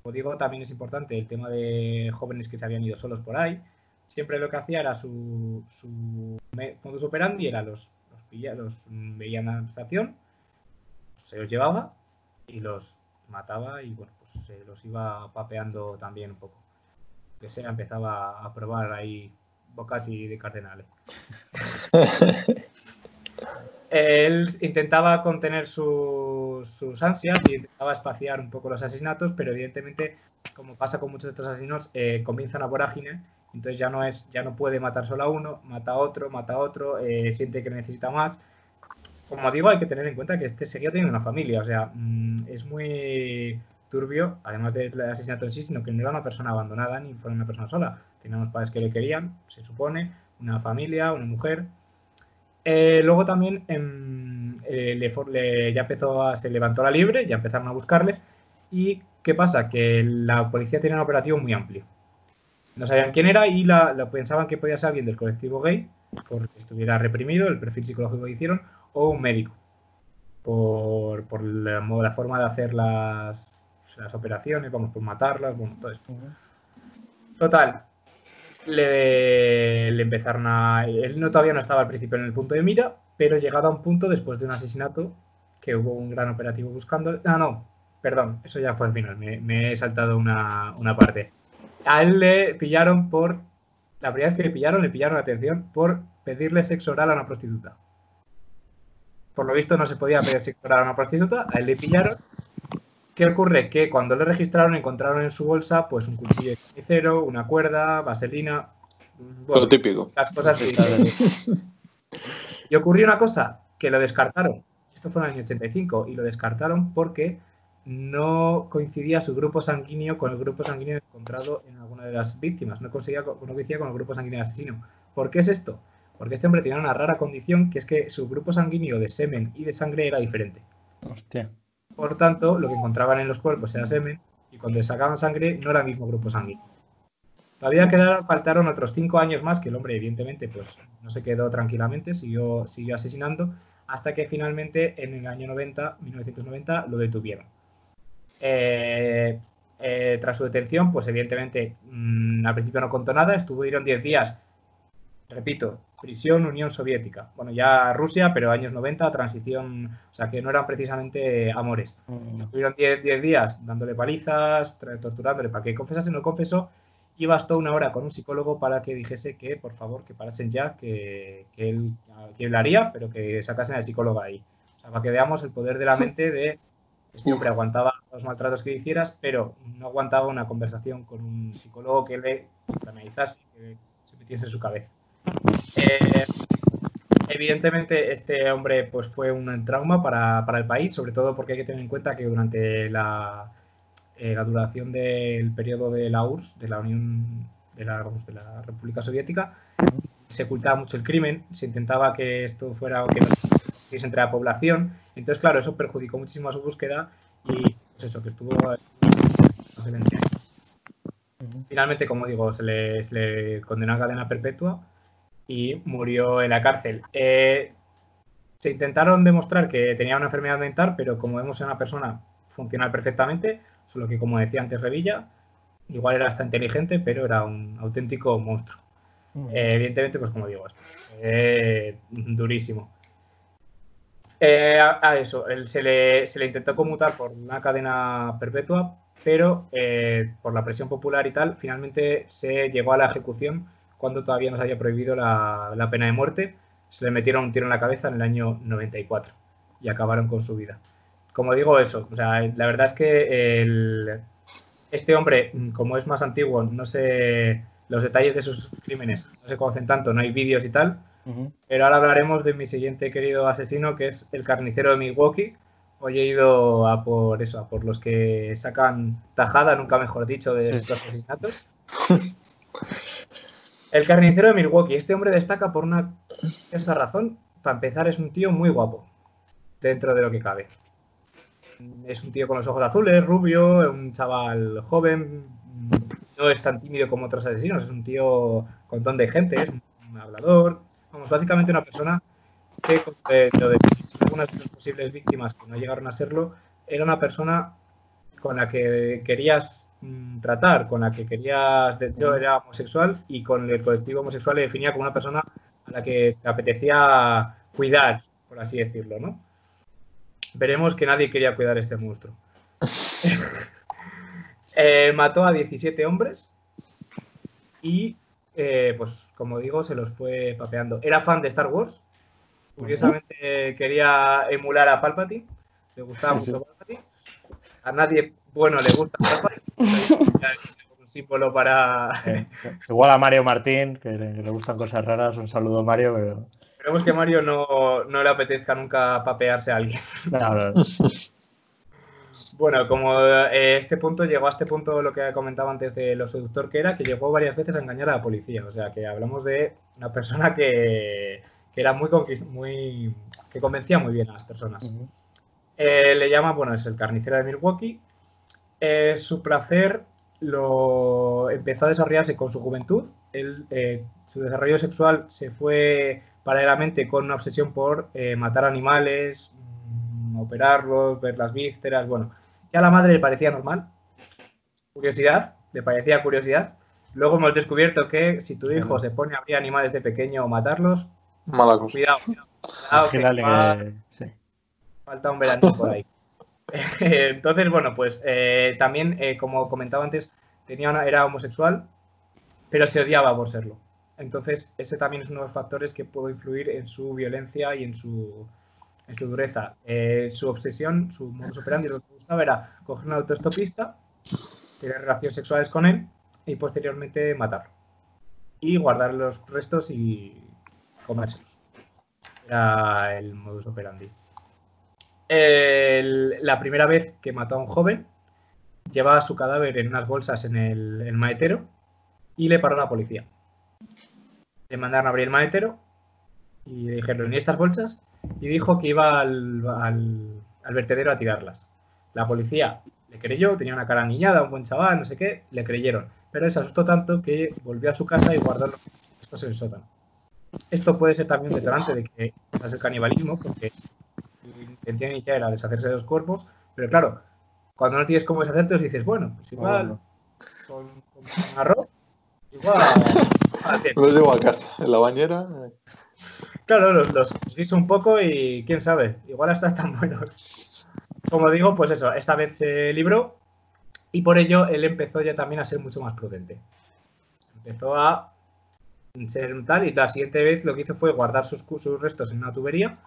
Como digo, también es importante el tema de jóvenes que se habían ido solos por ahí. Siempre lo que hacía era su, su modus operandi, era los, los, los veían a la estación, se los llevaba y los mataba y bueno, se los iba papeando también un poco. Que se empezaba a probar ahí Bocati de Cardenales. Él intentaba contener sus ansias y intentaba espaciar un poco los asesinatos, pero evidentemente, como pasa con muchos de estos asesinos, eh, comienza una vorágine, entonces ya no es, ya no puede matar solo a uno, mata a otro, mata a otro, eh, siente que necesita más. Como digo, hay que tener en cuenta que este seguía teniendo una familia, o sea, mm, es muy turbio, además del asesinato en sí, sino que no era una persona abandonada ni fue una persona sola. Tenía unos padres que le querían, se supone, una familia, una mujer. Eh, luego también em, eh, ya empezó a, se levantó la libre, ya empezaron a buscarle. ¿Y qué pasa? Que la policía tenía un operativo muy amplio. No sabían quién era y la, pensaban que podía ser alguien del colectivo gay, porque estuviera reprimido, el perfil psicológico que hicieron, o un médico, por, por la, la forma de hacer las, las operaciones, vamos por matarlas, bueno, todo esto. Total, le, le empezaron a... Él no, todavía no estaba al principio en el punto de mira, pero llegado a un punto después de un asesinato, que hubo un gran operativo buscando... Ah, no, perdón, eso ya fue al final, me, me he saltado una, una parte. A él le pillaron por... La primera vez que le pillaron, le pillaron atención por pedirle sexo oral a una prostituta. Por lo visto no se podía pedir sexo oral a una prostituta, a él le pillaron. ¿Qué ocurre? Que cuando le registraron encontraron en su bolsa pues un cuchillo de carnicero, una cuerda, vaselina, bueno, Lo típico. las cosas que Y ocurrió una cosa, que lo descartaron. Esto fue en el año 85 y lo descartaron porque no coincidía su grupo sanguíneo con el grupo sanguíneo encontrado en alguna de las víctimas. No, conseguía, no coincidía con el grupo sanguíneo del asesino. ¿Por qué es esto? Porque este hombre tenía una rara condición que es que su grupo sanguíneo de semen y de sangre era diferente. Hostia. Por tanto, lo que encontraban en los cuerpos era semen y cuando sacaban sangre no era el mismo grupo sanguíneo. Todavía quedaron, faltaron otros cinco años más que el hombre, evidentemente, pues no se quedó tranquilamente, siguió, siguió asesinando, hasta que finalmente en el año 90, 1990, lo detuvieron. Eh, eh, tras su detención, pues evidentemente mm, al principio no contó nada, estuvieron 10 días, repito, prisión Unión Soviética. Bueno, ya Rusia, pero años 90, transición, o sea que no eran precisamente amores. Estuvieron 10 10 días dándole palizas, torturándole para que confesase, no confesó, y bastó una hora con un psicólogo para que dijese que, por favor, que parasen ya, que, que él, que él haría, pero que sacasen al psicólogo ahí. O sea, para que veamos el poder de la mente de hombre aguantaba los maltratos que hicieras, pero no aguantaba una conversación con un psicólogo que le analizase, que se metiese en su cabeza. Eh, evidentemente, este hombre pues, fue un trauma para, para el país, sobre todo porque hay que tener en cuenta que durante la, eh, la duración del periodo de la URSS, de la Unión de la, de la República Soviética, se ocultaba mucho el crimen, se intentaba que esto fuera que no se entre la población, entonces claro, eso perjudicó muchísimo a su búsqueda y pues eso, que estuvo no sé, 20 años. Finalmente, como digo, se le, se le condenó a cadena perpetua y murió en la cárcel. Eh, se intentaron demostrar que tenía una enfermedad mental, pero como vemos era una persona funcional perfectamente, solo que como decía antes Revilla, igual era hasta inteligente, pero era un auténtico monstruo. Eh, evidentemente, pues como digo, eh, durísimo. Eh, a, a eso, él se, le, se le intentó conmutar por una cadena perpetua, pero por la presión popular y tal, finalmente se llegó a la ejecución cuando todavía no se había prohibido la, la pena de muerte. Se le metieron un tiro en la cabeza en el año 94 y acabaron con su vida. Como digo, eso, o sea, la verdad es que el, este hombre, como es más antiguo, no sé los detalles de sus crímenes, no se conocen tanto, no hay vídeos y tal, pero ahora hablaremos de mi siguiente querido asesino, que es el carnicero de Milwaukee. Hoy he ido a por eso, a por los que sacan tajada, nunca mejor dicho, de Sí. estos asesinatos. El carnicero de Milwaukee. Este hombre destaca por una esa razón. Para empezar, es un tío muy guapo, dentro de lo que cabe. Es un tío con los ojos azules, rubio, un chaval joven, no es tan tímido como otros asesinos, es un tío con don de gente, es un hablador, vamos, básicamente una persona que, con lo de algunas de las posibles víctimas que no llegaron a serlo, era una persona con la que querías tratar, con la que querías, de hecho era homosexual y con el colectivo homosexual le definía como una persona a la que te apetecía cuidar, por así decirlo, ¿no? Veremos que nadie quería cuidar a este monstruo. Eh, mató a 17 hombres y, eh, pues, como digo, se los fue papeando. Era fan de Star Wars. Curiosamente quería emular a Palpatine. Le gustaba Sí, sí. mucho Palpatine. A nadie bueno le gusta un símbolo para... Eh, Igual a Mario Martín, que le, que le gustan cosas raras. Un saludo, Mario. Pero... Esperemos que Mario no, no le apetezca nunca papearse a alguien. No, no, Bueno, como eh, este punto llegó a este punto lo que comentaba antes de lo seductor que era, que llegó varias veces a engañar a la policía. O sea, que hablamos de una persona que, que era muy, muy que convencía muy bien a las personas. Eh, le llama, bueno, es el carnicero de Milwaukee. Eh, su placer lo empezó a desarrollarse con su juventud. Él, eh, su desarrollo sexual se fue paralelamente con una obsesión por eh, matar animales, mm, operarlos, ver las vísceras. Bueno, ya a la madre le parecía normal. Curiosidad, le parecía curiosidad. Luego hemos descubierto que si tu hijo se pone a abrir animales de pequeño o matarlos, Mala cosa. cuidado, cuidado, cuidado, que Vigílale va- que- sí. falta un verano por ahí. Entonces, bueno, pues eh, también, eh, como comentaba antes, tenía una- era homosexual, pero se odiaba por serlo. Entonces, ese también es uno de los factores que puede influir en su violencia y en su, en su dureza. Eh, su obsesión, su modus operandi, lo que gustaba era coger un autoestopista, tener relaciones sexuales con él y posteriormente matarlo. Y guardar los restos y comérselos. Era el modus operandi. La primera vez que mató a un joven, llevaba su cadáver en unas bolsas en el, el maletero y le paró la policía. Le mandaron a abrir el maletero y le dijeron, ¿y estas bolsas? Y dijo que iba al vertedero a tirarlas. La policía le creyó, tenía una cara niñada, un buen chaval, no sé qué, le creyeron. Pero él se asustó tanto que volvió a su casa y guardó los restos en el sótano. Esto puede ser también un detonante de que es el canibalismo, porque intención inicial era deshacerse de los cuerpos, pero claro, cuando no tienes cómo deshacerte, dices, bueno, pues igual con, con arroz, igual. igual, Lo llevo a casa, en la bañera. eh, Claro, los, los guiso un poco y quién sabe, igual hasta están buenos. Como digo, pues eso, esta vez se libró y por ello él empezó ya también a ser mucho más prudente. Empezó a ser tal y la siguiente vez lo que hizo fue guardar sus, sus restos en una tubería,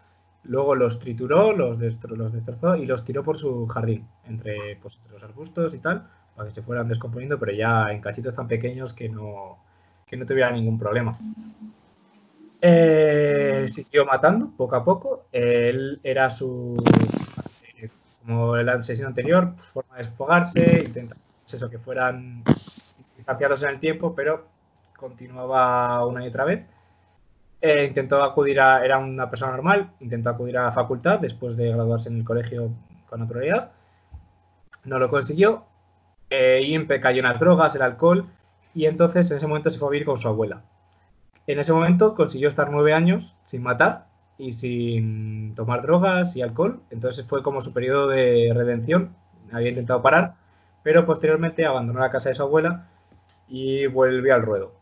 luego los trituró, los, destro- los destrozó y los tiró por su jardín, entre, pues, entre los arbustos y tal, para que se fueran descomponiendo, pero ya en cachitos tan pequeños que no, que no tuviera ningún problema. Eh, siguió matando poco a poco. Él era su. eh, Como el asesino anterior, pues, forma de desfogarse, intentar pues eso, que fueran distanciados en el tiempo, pero continuaba una y otra vez. Eh, intentó acudir a. Era una persona normal, intentó acudir a la facultad después de graduarse en el colegio con naturalidad. No lo consiguió. eh, y empe- cayó en las drogas, el alcohol, y entonces en ese momento se fue a vivir con su abuela. En ese momento consiguió estar nueve años sin matar y sin tomar drogas y alcohol. Entonces fue como su periodo de redención. Había intentado parar, pero posteriormente abandonó la casa de su abuela y volvió al ruedo.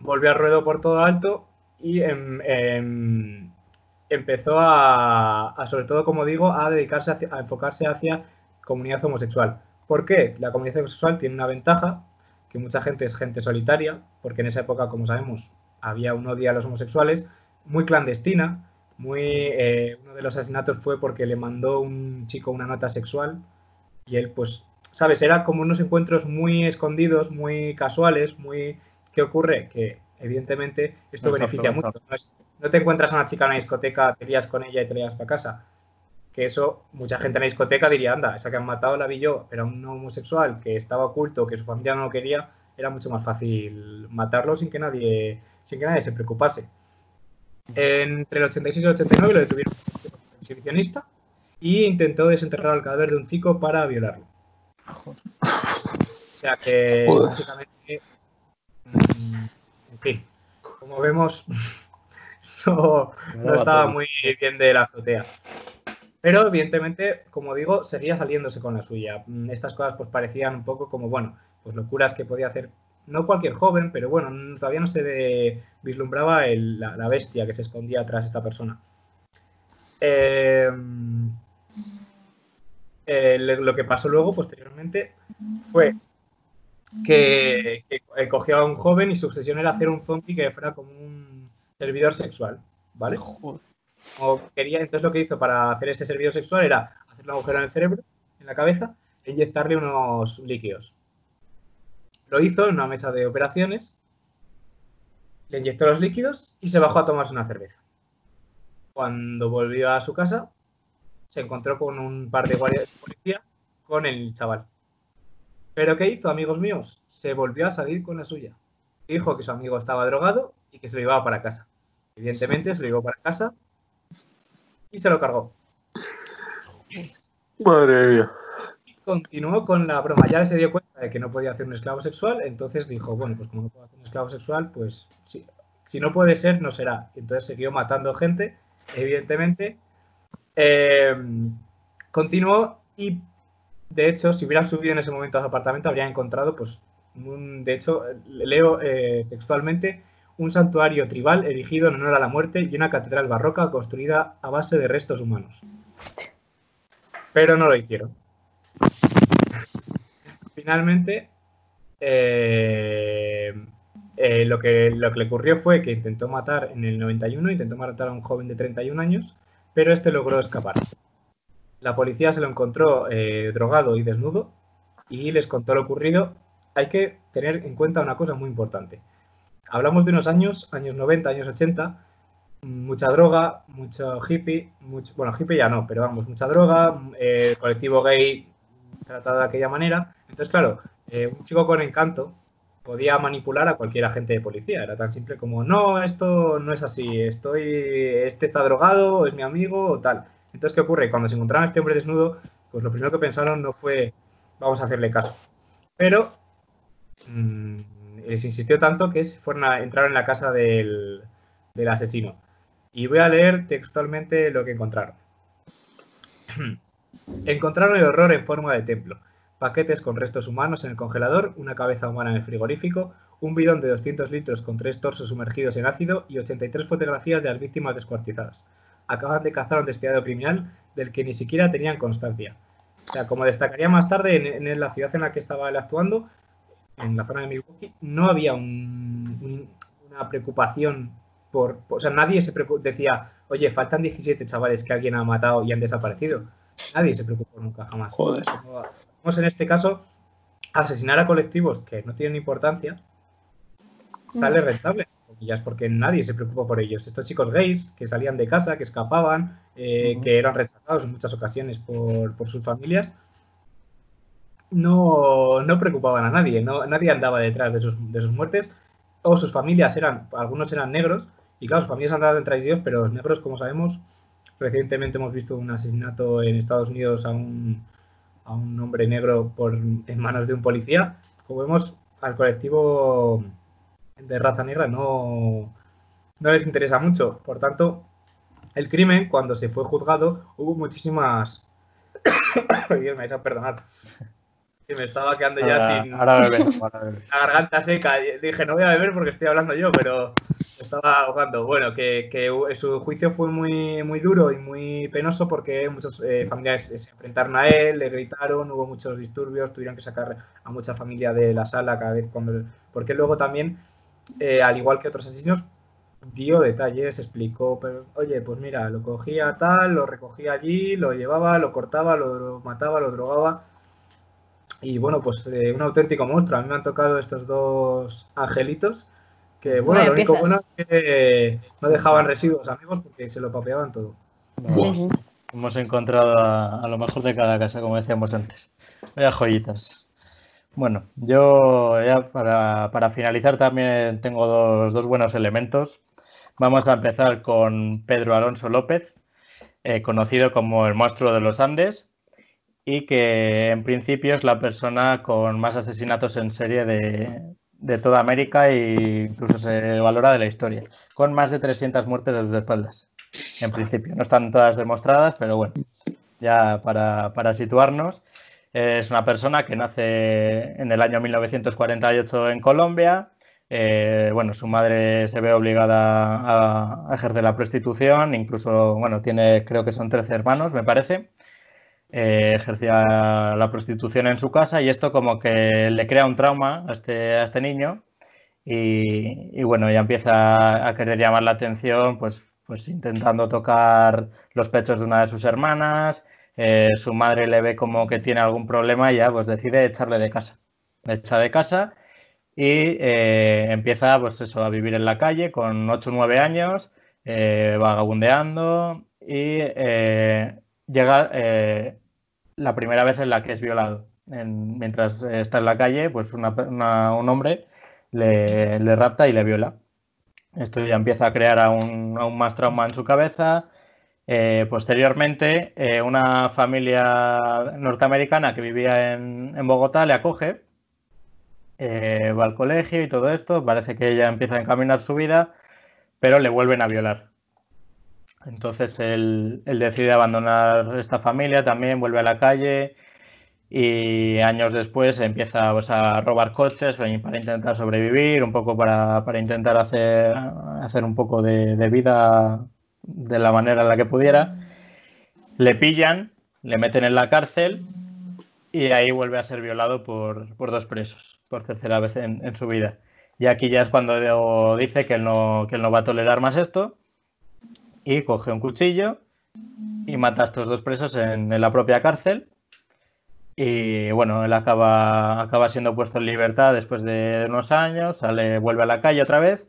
Volvió al ruedo por todo alto y em- em, empezó a, sobre todo, como digo, a dedicarse a enfocarse hacia comunidad homosexual. ¿Por qué? La comunidad homosexual tiene una ventaja que mucha gente es gente solitaria, porque en esa época, como sabemos, había un odio a los homosexuales, muy clandestina, muy eh, uno de los asesinatos fue porque le mandó un chico una nota sexual y él, pues, sabes, era como unos encuentros muy escondidos, muy casuales, muy... ¿Qué ocurre? Que evidentemente esto Exacto, beneficia mucho. No, es- no te encuentras a una chica en una discoteca, te lías con ella y te la llevas para casa. Que eso, mucha gente en la discoteca diría, anda, esa que han matado la vi yo, pero a un homosexual que estaba oculto, que su familia no lo quería, era mucho más fácil matarlo sin que nadie, sin que nadie se preocupase. Entre el 86 y el 89 lo detuvieron exhibicionista y intentó desenterrar el cadáver de un chico para violarlo. O sea que Joder. básicamente, en fin, como vemos, no, no estaba muy bien de la azotea. Pero evidentemente, como digo, seguía saliéndose con la suya. Mm, Estas cosas pues parecían un poco como, bueno, pues locuras que podía hacer no cualquier joven, pero bueno, n- todavía no se de- vislumbraba el- la, la bestia que se escondía tras esta persona. Eh, eh, lo que pasó luego, posteriormente, fue que, que, eh, cogió a un joven y su obsesión era hacer un zombie que fuera como un servidor sexual, ¿vale? O quería, entonces lo que hizo para hacer ese servidor sexual era hacer un agujero en el cerebro, en la cabeza, e inyectarle unos líquidos. Lo hizo en una mesa de operaciones, le inyectó los líquidos y se bajó a tomarse una cerveza. Cuando volvió a su casa, se encontró con un par de guardias de policía con el chaval. ¿Pero qué hizo, amigos míos? Se volvió a salir con la suya. Dijo que su amigo estaba drogado y que se lo llevaba para casa. Evidentemente se lo llevó para casa y se lo cargó. Madre mía. Y continuó con la broma. Ya se dio cuenta de que no podía hacer un esclavo sexual, entonces dijo, bueno, pues como no puedo hacer un esclavo sexual, pues si, si no puede ser, no será. Entonces siguió matando gente, evidentemente. Eh, continuó y, de hecho, si hubieran subido en ese momento a su apartamento, habrían encontrado pues de hecho, leo eh, textualmente, un santuario tribal erigido en honor a la muerte y una catedral barroca construida a base de restos humanos. Pero no lo hicieron. Finalmente, eh, eh, lo, que, lo que le ocurrió fue que intentó matar en el 91, intentó matar a un joven de 31 años, pero este logró escapar. La policía se lo encontró eh, drogado y desnudo y les contó lo ocurrido. Hay que tener en cuenta una cosa muy importante. Hablamos de unos años, años 90, años 80, mucha droga, mucho hippie, mucho, bueno, hippie ya no, pero vamos, mucha droga, eh, colectivo gay tratado de aquella manera. Entonces, claro, eh, un chico con encanto podía manipular a cualquier agente de policía. Era tan simple como, no, esto no es así, estoy, este está drogado, es mi amigo o tal. Entonces, ¿qué ocurre? Cuando se encontraron a este hombre desnudo, pues lo primero que pensaron no fue, vamos a hacerle caso. Pero mmm, les insistió tanto que fueron a entrar en la casa del, del asesino. Y voy a leer textualmente lo que encontraron. encontraron el horror en forma de templo paquetes con restos humanos en el congelador, una cabeza humana en el frigorífico, un bidón de 200 litros con tres torsos sumergidos en ácido y 83 fotografías de las víctimas descuartizadas. Acaban de cazar a un despiadado criminal del que ni siquiera tenían constancia. O sea, como destacaría más tarde, en, la ciudad en la que estaba él actuando, en la zona de Milwaukee, no había una preocupación por, O sea, nadie se decía, oye, faltan 17 chavales que alguien ha matado y han desaparecido. Nadie se preocupó nunca, jamás. Joder en este caso asesinar a colectivos que no tienen importancia, sale rentable. Es porque nadie se preocupa por ellos. Estos chicos gays que salían de casa, que escapaban, eh, que eran rechazados en muchas ocasiones por, sus familias, no, no, preocupaban a nadie. No, nadie andaba detrás de sus, de sus muertes. O sus familias eran, algunos eran negros, y claro, sus familias andaban detrás de ellos, pero los negros, como sabemos, recientemente hemos visto un asesinato en Estados Unidos a un, a un hombre negro por, en manos de un policía. Como vemos, al colectivo de raza negra no, no les interesa mucho. Por tanto, el crimen, cuando se fue juzgado, hubo muchísimas... Dios, me vais a perdonar. me estaba quedando ya sin ahora la garganta seca. Dije, no voy a beber porque estoy hablando yo, pero estaba ahogando. Bueno, que, su juicio fue muy, muy duro y muy penoso porque muchos eh, familiares se enfrentaron a él, le gritaron, hubo muchos disturbios, tuvieron que sacar a mucha familia de la sala cada vez cuando... Porque luego también, eh, al igual que otros asesinos, dio detalles, explicó, pero, oye, pues mira, lo cogía tal, lo recogía allí, lo llevaba, lo cortaba, lo, mataba, lo drogaba. Y bueno, pues eh, un auténtico monstruo. A mí me han tocado estos dos angelitos que bueno, lo único bueno es que no dejaban residuos amigos porque se lo papeaban todo. Hemos encontrado a, lo mejor de cada casa, como decíamos antes. Vaya joyitas. Bueno, yo ya para, finalizar también tengo dos, buenos elementos. Vamos a empezar con Pedro Alonso López, eh, conocido como el monstruo de los Andes, y que en principio es la persona con más asesinatos en serie de, de toda América e incluso se valora de la historia, con más de 300 muertes sus espaldas, en principio. No están todas demostradas, pero bueno, ya para, situarnos, es una persona que nace en el año 1948 en Colombia. Eh, bueno, su madre se ve obligada a, ejercer la prostitución, incluso, bueno, tiene, creo que son 13 hermanos, me parece. Eh, ejercía la prostitución en su casa y esto como que le crea un trauma a este, este niño y, bueno, ya empieza a querer llamar la atención pues, pues intentando tocar los pechos de una de sus hermanas, eh, su madre le ve como que tiene algún problema y ya pues decide echarle de casa, le echa de casa y eh, empieza pues eso, a vivir en la calle con 8 o 9 años, vagabundeando y llega eh, la primera vez en la que es violado. mientras está en la calle, pues un hombre le, rapta y le viola. Esto ya empieza a crear aún, más trauma en su cabeza. Eh, posteriormente, eh, una familia norteamericana que vivía en, Bogotá le acoge, va al colegio y todo esto. Parece que ella empieza a encaminar su vida, pero le vuelven a violar. Entonces él, decide abandonar esta familia también, vuelve a la calle y años después empieza pues, a robar coches para intentar sobrevivir, un poco para, intentar hacer, hacer un poco de, vida de la manera en la que pudiera. Le pillan, le meten en la cárcel y ahí vuelve a ser violado por, dos presos, por tercera vez en, su vida. Y aquí ya es cuando dice que él, no, que él no va a tolerar más esto y coge un cuchillo y mata a estos dos presos en la propia cárcel y bueno, él acaba, acaba siendo puesto en libertad después de unos años, sale, vuelve a la calle otra vez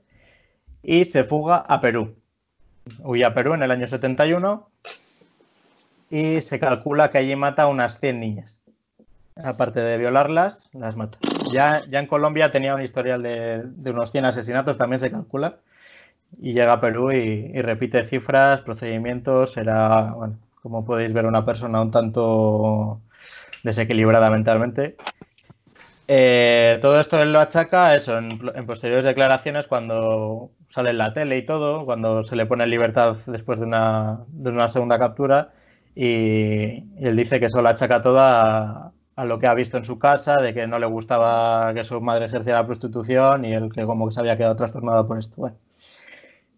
y se fuga a Perú. Huye a Perú en el año 71 y se calcula que allí mata a unas 100 niñas. Aparte de violarlas, las mata. Ya, ya en Colombia tenía un historial de, unos 100 asesinatos, también se calcula. Y llega a Perú y, y repite cifras, procedimientos. Era, bueno, como podéis ver, una persona un tanto desequilibrada mentalmente. Eh, todo esto él lo achaca eso, en, posteriores declaraciones cuando sale en la tele y todo, cuando se le pone en libertad después de una, de una segunda captura y, él dice que eso lo achaca todo a, lo que ha visto en su casa, de que no le gustaba que su madre ejerciera la prostitución y él que como que se había quedado trastornado por esto.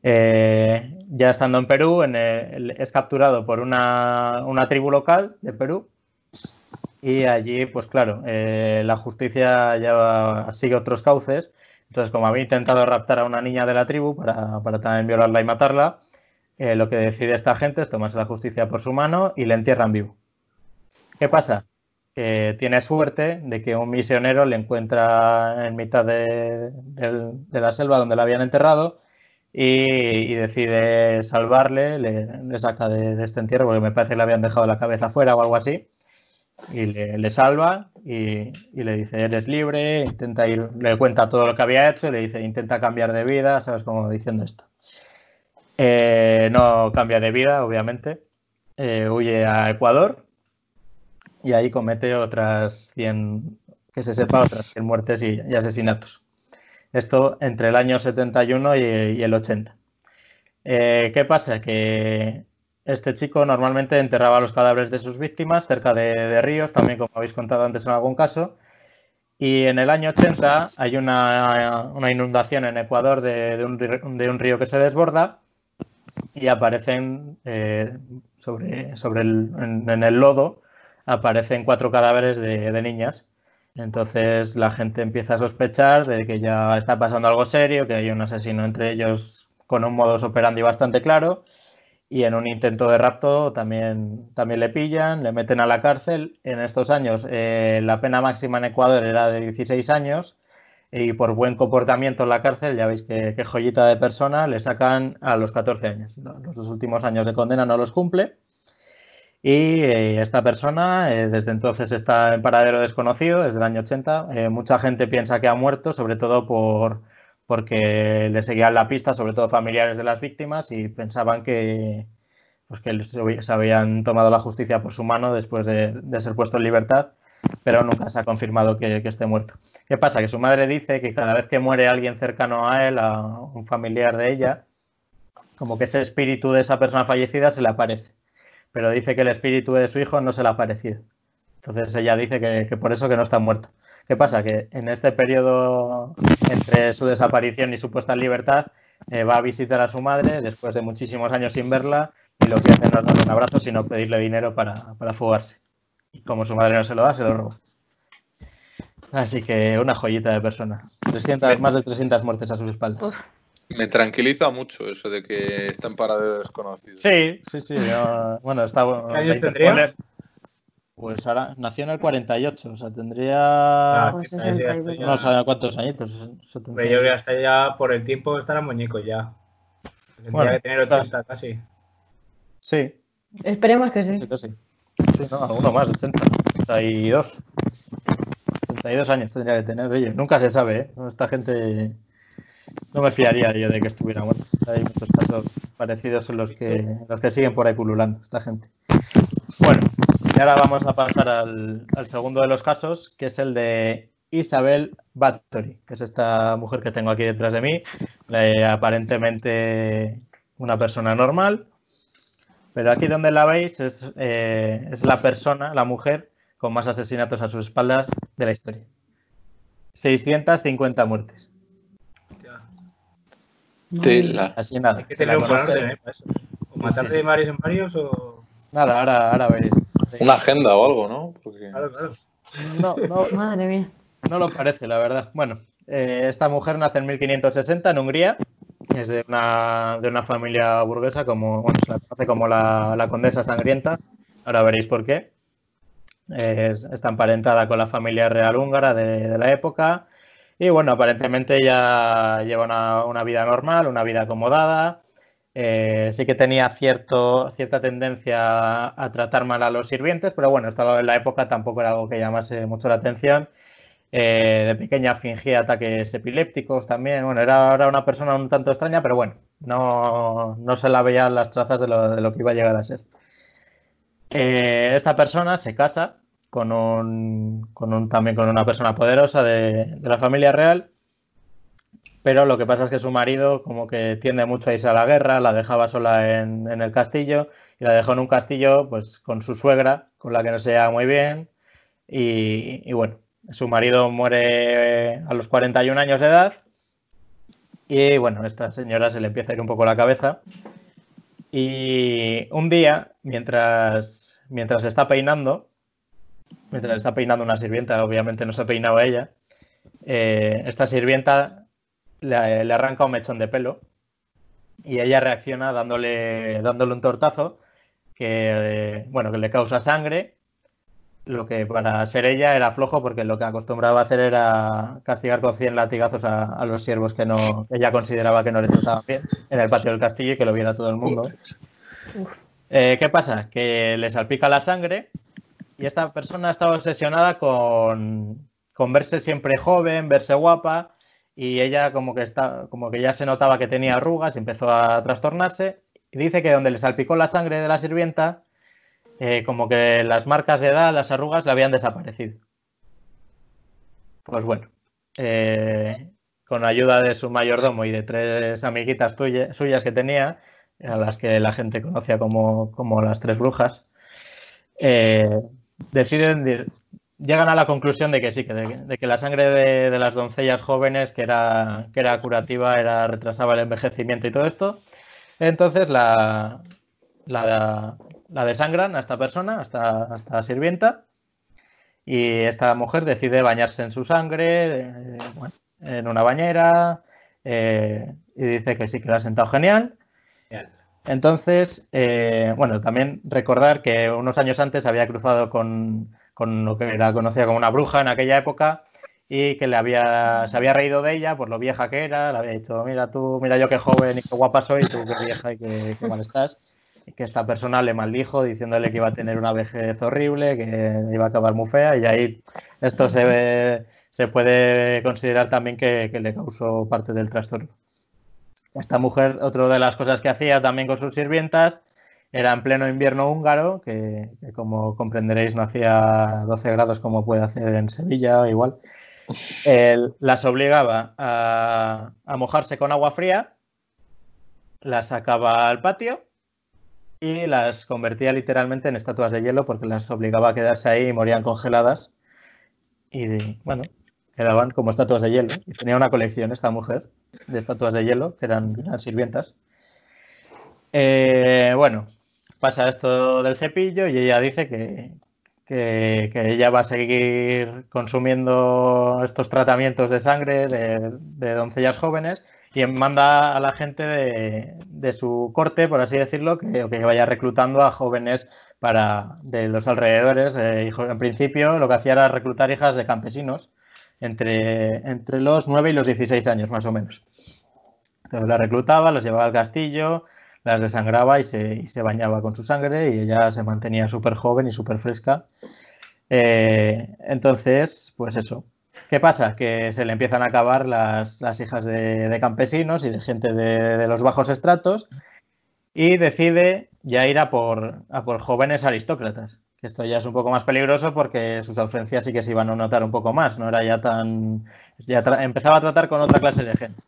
Eh, ya estando en Perú, es capturado por una, una tribu local de Perú y allí, pues claro, eh, la justicia ya sigue otros cauces. Entonces, como había intentado raptar a una niña de la tribu para, también violarla y matarla, eh, lo que decide esta gente es tomarse la justicia por su mano y le entierran vivo. ¿Qué pasa? Tiene suerte de que un misionero le encuentra en mitad de, la selva donde la habían enterrado y, decide salvarle, le, saca de, de, este entierro porque me parece que le habían dejado la cabeza fuera o algo así y le, salva y, le dice, eres libre, intenta ir, le cuenta todo lo que había hecho, le dice, intenta cambiar de vida, ¿sabes? Como diciendo esto. Eh, no cambia de vida, obviamente, eh, huye a Ecuador y ahí comete otras 100, que se sepa, otras 100 muertes y, asesinatos. Esto entre el año 71 y, y el 80. Eh, ¿Qué pasa? Que este chico normalmente enterraba los cadáveres de sus víctimas cerca de, ríos, también como habéis contado antes en algún caso. Y en el año 80 hay una, inundación en Ecuador de, un, río que se desborda y aparecen eh, sobre, el, en, el lodo aparecen cuatro cadáveres de, de, niñas. Entonces la gente empieza a sospechar de que ya está pasando algo serio, que hay un asesino entre ellos con un modus operandi bastante claro y en un intento de rapto también, también le pillan, le meten a la cárcel. En estos años eh, la pena máxima en Ecuador era de 16 años y por buen comportamiento en la cárcel, ya veis que, joyita de persona, le sacan a los 14 años. Los dos últimos años de condena no los cumple. Y eh, esta persona eh, desde entonces está en paradero desconocido, desde el año 80. mucha gente piensa que ha muerto, sobre todo por, porque le seguían la pista, sobre todo familiares de las víctimas, y pensaban que, pues que se habían tomado la justicia por su mano después de, ser puesto en libertad, pero nunca se ha confirmado que, esté muerto. ¿Qué pasa? Que su madre dice que cada vez que muere alguien cercano a él, a un familiar de ella, como que ese espíritu de esa persona fallecida se le aparece. Pero dice que el espíritu de su hijo no se le ha aparecido. Entonces ella dice que, que por eso que no está muerto. ¿Qué pasa? Que en este periodo entre su desaparición y su puesta en libertad eh, va a visitar a su madre después de muchísimos años sin verla y lo que hace no es darle un abrazo, sino pedirle dinero para, para fugarse. Y como su madre no se lo da, se lo roba. Así que una joyita de persona. 300, más de 300 muertes a sus espaldas. Me tranquiliza mucho eso de que está en paradero desconocido. Sí, sí, sí. bueno, está. ¿Qué años tendría? Pues ahora nació en el 48, o sea, tendría. Ah, pues no sé cuántos añitos. Pero yo que hasta ya por el tiempo estará muñeco ya. Tendría que tener 80 casi. Sí. Esperemos que sí. Sí, casi. Sí, no, alguno más, 80. 82. 82 años tendría que tener ellos. Nunca se sabe, ¿eh? Esta gente. No me fiaría yo de que estuviera muerto. Hay muchos casos parecidos en los que, los que siguen por ahí pululando, esta gente. Bueno, y ahora vamos a pasar al, segundo de los casos, que es el de Isabel Bathory, que es esta mujer que tengo aquí detrás de mí, aparentemente una persona normal, pero aquí donde la veis es, eh, es, la persona, la mujer con más asesinatos a sus espaldas de la historia. 650 muertes. Tela. Así nada. Hay que tener un orden, ¿eh? O matar de varios en varios o. Nada, ahora, ahora veréis. Una agenda o algo, ¿no? Porque... Claro, claro. No, no, Madre mía. no lo parece, la verdad. Bueno, eh, esta mujer nace en 1560 en Hungría. Es de una, de una familia burguesa, como bueno, se la conoce como la, la condesa sangrienta. Ahora veréis por qué. Es- está emparentada con la familia real húngara de, de la época. Y bueno, aparentemente ella lleva una, una vida normal, una vida acomodada. Eh, sí que tenía cierta tendencia a tratar mal a los sirvientes, pero bueno, esto en la época tampoco era algo que llamase mucho la atención. Eh, de pequeña fingía ataques epilépticos también. Bueno, era, era una persona un tanto extraña, pero bueno, no, no se la veían las trazas de lo, de lo que iba a llegar a ser. Eh, esta persona se casa con un, con un- también con una persona poderosa de, de la familia real, pero lo que pasa es que su marido como que tiende mucho a irse a la guerra, la dejaba sola en, el castillo y la dejó en un castillo pues con su suegra, con la que no se llevaba muy bien y, y bueno, su marido muere a los 41 años de edad y bueno, a esta señora se le empieza a ir un poco la cabeza y un día, mientras, mientras está peinando, mientras está peinando una sirvienta, obviamente no se peinaba ella, eh, esta sirvienta le, le arranca un mechón de pelo y ella reacciona dándole, dándole un tortazo que, eh, bueno, que le causa sangre, lo que para ser ella era flojo porque lo que acostumbraba a hacer era castigar con 100 latigazos a, a los siervos que no, que ella consideraba que no le trataban bien en el patio del castillo y que lo viera todo el mundo. Eh, ¿Qué pasa? Que le salpica la sangre y esta persona estaba obsesionada con, con verse siempre joven, verse guapa y ella como que, está, como que ya se notaba que tenía arrugas y empezó a trastornarse y dice que donde le salpicó la sangre de la sirvienta, eh, como que las marcas de edad, las arrugas le habían desaparecido. Pues bueno, eh, con ayuda de su mayordomo y de tres amiguitas suyas que tenía, a las que la gente conocía como, como las tres brujas, eh, deciden, llegan a la conclusión de que sí, que, de, de que la sangre de, de las doncellas jóvenes, que era, que era curativa, era, retrasaba el envejecimiento y todo esto. Entonces la, la, la desangran a esta persona, a esta, a esta sirvienta, y esta mujer decide bañarse en su sangre, eh, bueno, en una bañera, eh, y dice que sí, que le ha sentado genial. Genial. Entonces, eh, bueno, también recordar que unos años antes había cruzado con, con lo que era conocida como una bruja en aquella época y que le había, se había reído de ella por lo vieja que era, le había dicho, mira tú, mira yo qué joven y qué guapa soy, tú qué vieja y qué, qué mal estás. Y que esta persona le maldijo diciéndole que iba a tener una vejez horrible, que iba a acabar muy fea y ahí esto se, ve- se puede considerar también que, que le causó parte del trastorno. Esta mujer, otra de las cosas que hacía también con sus sirvientas, era en pleno invierno húngaro, que, como comprenderéis no hacía 12 grados como puede hacer en Sevilla, igual. Las obligaba a, mojarse con agua fría, las sacaba al patio y las convertía literalmente en estatuas de hielo porque las obligaba a quedarse ahí y morían congeladas. Y bueno, quedaban como estatuas de hielo. Y tenía una colección esta mujer de estatuas de hielo, que eran, eran sirvientas. Eh, bueno, pasa esto del cepillo y ella dice que, que- ella va a seguir consumiendo estos tratamientos de sangre de, doncellas jóvenes y manda a la gente de, de su corte, por así decirlo, que, que vaya reclutando a jóvenes para, de los alrededores. Eh, en principio lo que hacía era reclutar hijas de campesinos entre, entre los 9 y los 16 años, más o menos. Entonces las reclutaba, los llevaba al castillo, las desangraba y se, y se bañaba con su sangre y ella se mantenía súper joven y súper fresca. Eh, entonces, pues eso. ¿Qué pasa? Que se le empiezan a acabar las, las hijas de, de campesinos y de gente de, de los bajos estratos y decide ya ir a por, a por jóvenes aristócratas. Esto ya es un poco más peligroso porque sus ausencias sí que se iban a notar un poco más, no era ya tan... Ya empezaba a tratar con otra clase de gente.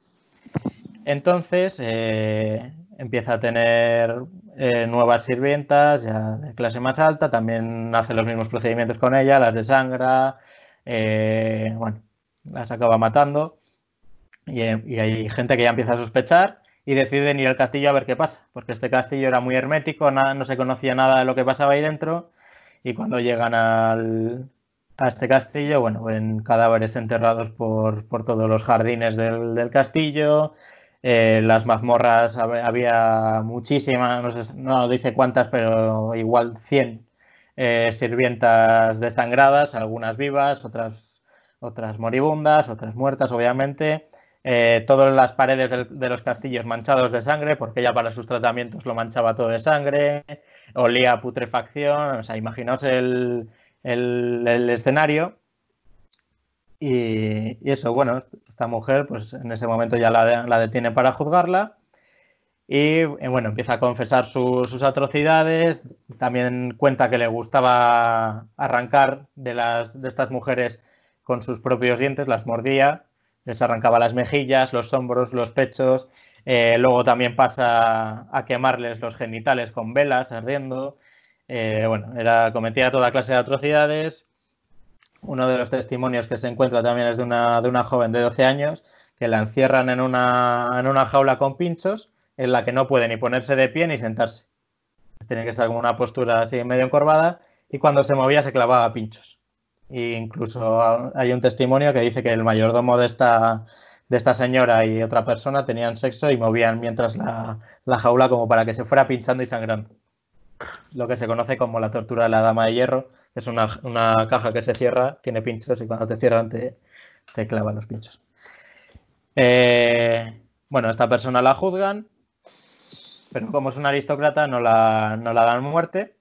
Entonces, eh, empieza a tener eh, nuevas sirvientas, ya de clase más alta, también hace los mismos procedimientos con ella, las desangra, eh, bueno, las acaba matando. Y, y, hay gente que ya empieza a sospechar y deciden ir al castillo a ver qué pasa, porque este castillo era muy hermético, nada, no se conocía nada de lo que pasaba ahí dentro. Y cuando llegan al, a este castillo, bueno, ven cadáveres enterrados por, por todos los jardines del, del castillo, eh, las mazmorras había muchísimas, no, sé, no, dice cuántas, pero igual 100 eh, sirvientas desangradas, algunas vivas, otras, otras moribundas, otras muertas, obviamente. Eh, todas las paredes de los castillos manchados de sangre, porque ella para sus tratamientos lo manchaba todo de sangre, olía a putrefacción, o sea, imaginaos el, el, escenario. Y, eso, bueno, esta mujer, pues en ese momento ya la, detiene para juzgarla. Y bueno, empieza a confesar su, sus atrocidades. También cuenta que le gustaba arrancar de, las, de estas mujeres con sus propios dientes, las mordía, les arrancaba las mejillas, los hombros, los pechos. Eh, luego también pasa a quemarles los genitales con velas, ardiendo. Eh, bueno, era, cometía toda clase de atrocidades. Uno de los testimonios que se encuentra también es de una, de una joven de 12 años que la encierran en una, en una jaula con pinchos en la que no puede ni ponerse de pie ni sentarse. Tiene que estar con una postura así medio encorvada y cuando se movía se clavaba pinchos. E incluso hay un testimonio que dice que el mayordomo de esta, de esta señora y otra persona tenían sexo y movían mientras la, la jaula como para que se fuera pinchando y sangrando. Lo que se conoce como la tortura de la dama de hierro, es una, una, caja que se cierra, tiene pinchos y cuando te cierran te, te clavan los pinchos. Eh, bueno, esta persona la juzgan, pero como es una aristócrata no la, no la dan muerte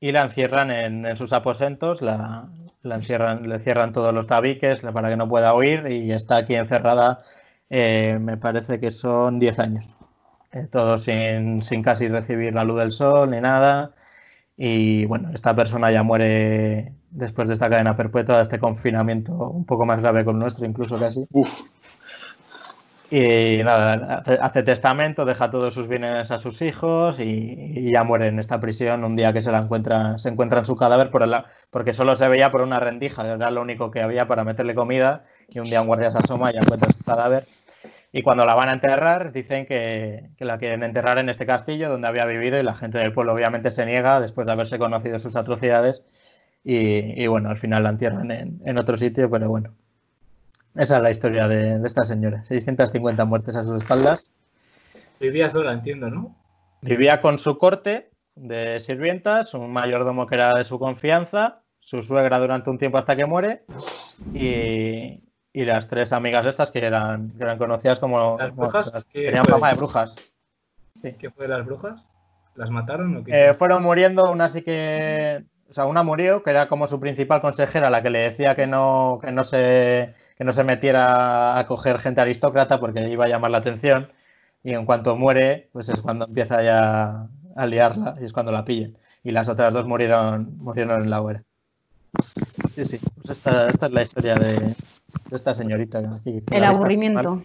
y la encierran en, en sus aposentos, la, la, encierran, le cierran todos los tabiques para que no pueda huir y está aquí encerrada, eh, me parece que son 10 años. Eh, todo sin, sin casi recibir la luz del sol ni nada. Y bueno, esta persona ya muere después de esta cadena perpetua, de este confinamiento un poco más grave con nuestro, incluso casi. Uf. Y nada, hace testamento, deja todos sus bienes a sus hijos y, y, ya muere en esta prisión un día que se la encuentra, se encuentra su cadáver por el, porque solo se veía por una rendija, era lo único que había para meterle comida y un día un guardia se asoma y encuentra su cadáver. Y cuando la van a enterrar, dicen que, que, la quieren enterrar en este castillo donde había vivido y la gente del pueblo obviamente se niega después de haberse conocido sus atrocidades y, y bueno, al final la entierran en, en, otro sitio, pero bueno. Esa es la historia de, de, esta señora. 650 muertes a sus espaldas. Vivía sola, entiendo, ¿no? Vivía con su corte de sirvientas, un mayordomo que era de su confianza, su suegra durante un tiempo hasta que muere y, y las tres amigas estas que eran, que eran conocidas como las brujas, las, tenían fama de brujas. Sí. ¿Qué fue de las brujas? ¿Las mataron o qué? Eh, fueron muriendo, una sí que, o sea, una murió que era como su principal consejera, la que le decía que no, que no se que no se metiera a coger gente aristócrata porque iba a llamar la atención y en cuanto muere, pues es cuando empieza ya a liarla y es cuando la pillan. Y las otras dos murieron, murieron en la hoguera. Sí, sí, pues esta, esta es la historia de esta señorita. Aquí, El aburrimiento.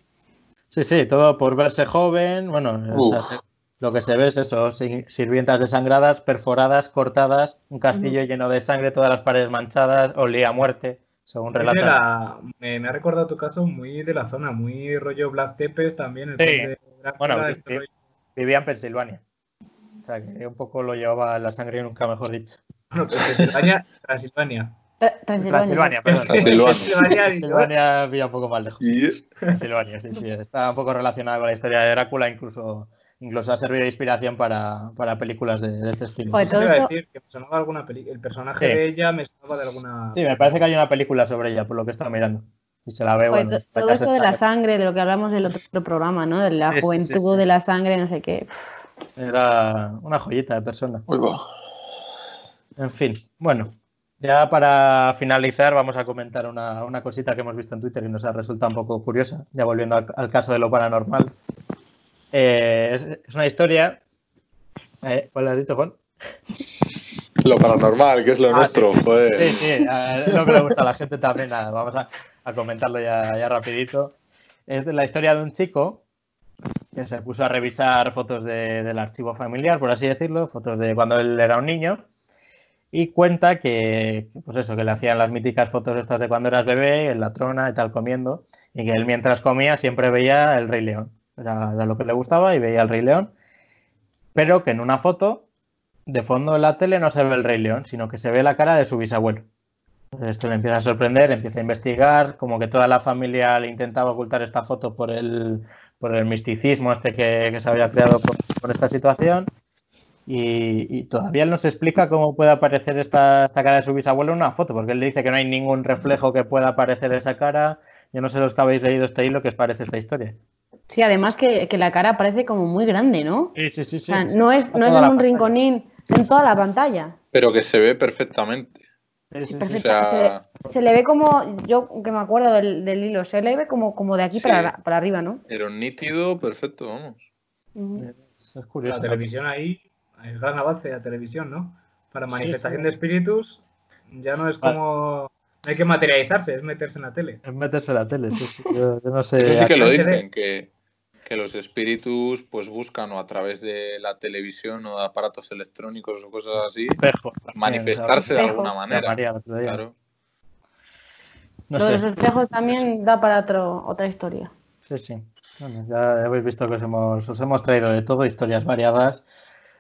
Sí, sí, todo por verse joven. Bueno, o sea, se, lo que se ve es eso: sirvientas desangradas, perforadas, cortadas, un castillo uh -huh. lleno de sangre, todas las paredes manchadas, olía a muerte, según relata. La, me, me, ha recordado tu caso muy de la zona, muy rollo Black Tepes también. El sí. de bueno, este vivía en Pensilvania. O sea, que un poco lo llevaba la sangre, nunca mejor dicho. Bueno, pues Pensilvania, Transilvania. Transilvania, perdón. Transilvania, Transilvania pilla un poco más lejos. Transilvania, sí, sí. Está un poco relacionada con la historia de Drácula, incluso, incluso ha servido de inspiración para, para películas de, de, este estilo. Pues todo esto... decir que me alguna el personaje sí. de ella me sonaba de alguna. Sí, me parece que hay una película sobre ella, por lo que estaba mirando. Y se la ve, pues bueno, todo esto de la sangre, de lo que hablamos del otro programa, ¿no? De la sí, juventud, sí, de la sangre, no sé qué. Era una joyita de persona. Muy bueno. En fin, bueno, ya para finalizar, vamos a comentar una, una, cosita que hemos visto en Twitter y nos ha resultado un poco curiosa, ya volviendo al, al caso de lo paranormal. Eh, es, es, una historia. Eh, ¿Cuál has dicho, Juan? Lo paranormal, que es lo ah, nuestro, sí. joder. Sí, sí, es lo que le gusta a la gente también. Nada, vamos a, a, comentarlo ya, ya rapidito. Es de la historia de un chico que se puso a revisar fotos de- del archivo familiar, por así decirlo, fotos de cuando él era un niño, y cuenta que, pues eso, que le hacían las míticas fotos estas de cuando eras bebé, en la trona y tal, comiendo, y que él mientras comía siempre veía el Rey León. Era, lo que le gustaba y veía el Rey León, pero que en una foto, de fondo en la tele, no se ve el Rey León, sino que se ve la cara de su bisabuelo. Entonces esto le empieza a sorprender, empieza a investigar, como que toda la familia le intentaba ocultar esta foto por el, por el misticismo este que, que se había creado por, por esta situación. Y, y todavía él no se explica cómo puede aparecer esta, esta cara de su bisabuelo en una foto, porque él dice que no hay ningún reflejo que pueda aparecer esa cara. Yo no sé los que habéis leído este hilo, ¿qué os parece esta historia? Sí, además que, que la cara parece como muy grande, ¿no? Sí, sí, sí. O sea, no es, no es en un rinconín, es en toda la pantalla. Pero que se ve perfectamente. Sí, sí, sí. O sea, Se, se le ve como, yo que me acuerdo del, del hilo, se le ve como, como de aquí Sí. para, para arriba, ¿no? era un nítido perfecto, vamos. Es curioso. La televisión ahí, el gran avance de la televisión, ¿no? Para manifestación sí. de espíritus, ya no es como. No hay que materializarse, es meterse en la tele. Es meterse en la tele, sí, sí. Yo, yo no sé. Eso sí que lo dicen, que, que los espíritus pues buscan o a través de la televisión o de aparatos electrónicos o cosas así, Espejo. manifestarse de alguna manera. María. Claro. No Lo de sé. los espejos también da para otro, otra historia. Sí, sí. Bueno, ya habéis visto que os hemos, os hemos traído de todo, historias variadas,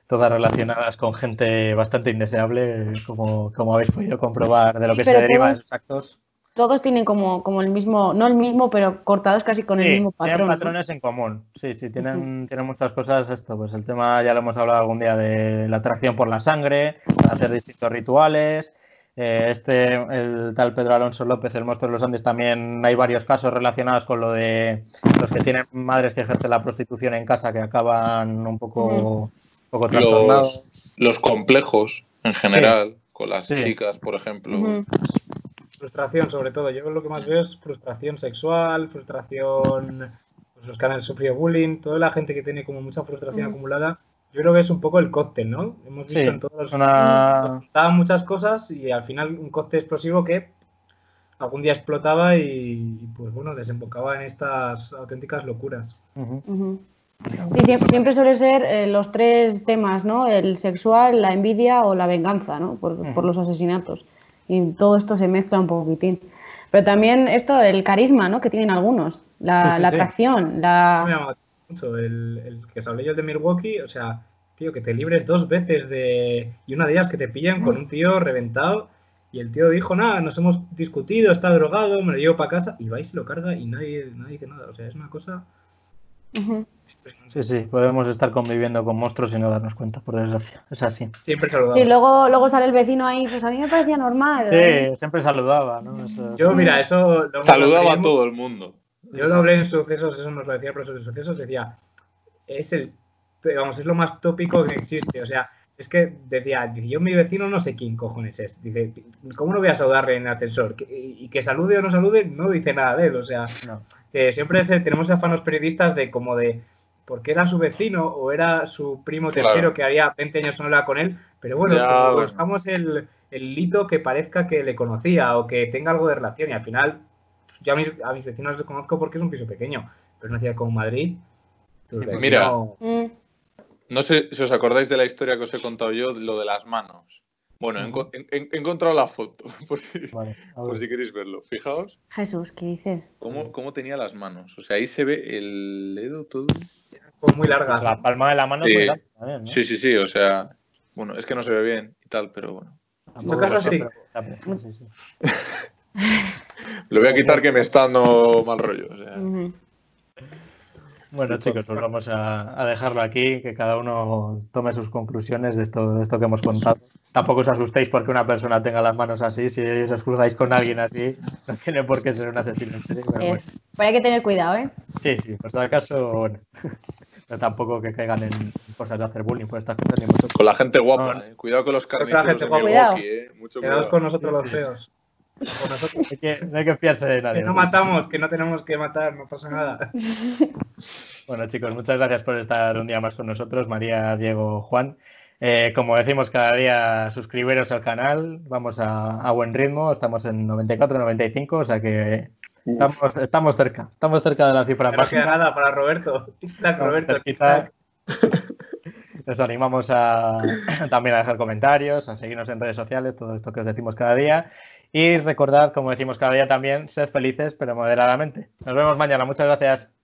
todas relacionadas con gente bastante indeseable, como, como habéis podido comprobar de lo Sí, que se pero deriva de todos- sus actos. Todos tienen como, como el mismo, no el mismo, pero cortados casi con el mismo tienen patrón. ¿no? patrones en común. Sí, sí, tienen, tienen muchas cosas. Esto, pues el tema ya lo hemos hablado algún día de la atracción por la sangre, hacer distintos rituales. Eh, este, el tal Pedro Alonso López, el monstruo de los Andes, también hay varios casos relacionados con lo de los que tienen madres que ejercen la prostitución en casa que acaban un poco, poco. Los, los complejos en general, con las Sí. chicas, por ejemplo. Frustración, sobre todo. Yo lo que más veo es frustración sexual, frustración. Pues los que han sufrido bullying, toda la gente que tiene como mucha frustración acumulada. Yo creo que es un poco el cóctel, ¿no? Hemos visto Sí, en todos los. una- se muchas cosas y al final un cóctel explosivo que algún día explotaba y, pues bueno, desembocaba en estas auténticas locuras. Ujú. Sí, siempre, siempre suele ser eh, los tres temas, ¿no? El sexual, la envidia o la venganza, ¿no? Por, Ujú. por los asesinatos. Y todo esto se mezcla un poquitín. Pero también esto, el carisma, ¿no? Que tienen algunos. La, Sí, sí, la sí. atracción, Eso me la... llama mucho. El, el que os hablé yo de Milwaukee, o sea, tío, que te libres dos veces de. Y una de ellas que te pillan con un tío reventado. Y el tío dijo, nada, nos hemos discutido, está drogado, me lo llevo para casa. Y va y se lo carga y nadie, nadie dice nada. O sea, es una cosa. Ujú. Sí, sí, podemos estar conviviendo con monstruos y no darnos cuenta, por desgracia. Es así. Siempre saludable. Sí, luego, luego sale el vecino ahí, pues a mí me parecía normal. Sí, siempre saludaba, ¿no? Eso- Yo, mira, eso. lo- Saludaba a todo el mundo. Yo lo hablé en sucesos, eso nos lo decía el profesor de sucesos, decía, es el, vamos, es lo más tópico que existe, o sea, es que decía, yo mi vecino no sé quién cojones es, dice, ¿cómo no voy a saludarle en el ascensor? Y que salude o no salude, no dice nada de él, o sea, No. que siempre se- tenemos afanos periodistas de como de, porque era su vecino o era su primo Claro. tercero que había 20 años no hablaba con él, pero bueno, Ya, buscamos el, el hito que parezca que le conocía o que tenga algo de relación y al final yo a mis, a mis vecinos los conozco porque es un piso pequeño, pero una ciudad como Madrid. mira. no- Mm, No sé si os acordáis de la historia que os he contado yo, lo de las manos. Bueno, he, enco- he- he encontrado la foto, por si, Vale, por si queréis verlo. Fijaos Jesús, ¿qué dices? cómo, cómo tenía las manos. O sea, ahí se ve el dedo todo. como muy largas. La palma de la mano Sí. muy larga ¿no? Sí, sí, sí, o sea, bueno, es que no se ve bien y tal, pero bueno. Sí. Lo voy a quitar que me está dando mal rollo. o sea. Bueno, chicos, pues vamos a, a dejarlo aquí, que cada uno tome sus conclusiones de esto, de esto que hemos contado. Tampoco os asustéis porque una persona tenga las manos así. Si os cruzáis con alguien así, no tiene por qué ser un asesino en serie. Pero Eh, bueno. pero hay que tener cuidado, ¿eh? Sí, sí, por si acaso, bueno. Pero tampoco que caigan en cosas de hacer bullying por estas cosas ni mucho. Con la gente guapa, No, eh. Cuidado con los Con la carniceros gente de guapa. Milwaukee, eh. Mucho Quedaos cuidado. con nosotros los Sí. No hay que fiarse de nadie. Que no matamos, que no tenemos que matar, no pasa nada. Bueno, chicos, muchas gracias por estar un día más con nosotros, María, Diego, Juan. Eh, como decimos cada día, suscribiros al canal, vamos a, buen ritmo, estamos en 94, 95, o sea que Estamos, estamos, cerca, estamos cerca de la cifra. No nada para Roberto. Tic-tac, Roberto. Les animamos a, también a dejar comentarios, a seguirnos en redes sociales, todo esto que os decimos cada día. Y recordad, como decimos cada día también, sed felices, pero moderadamente. Nos vemos mañana. Muchas gracias.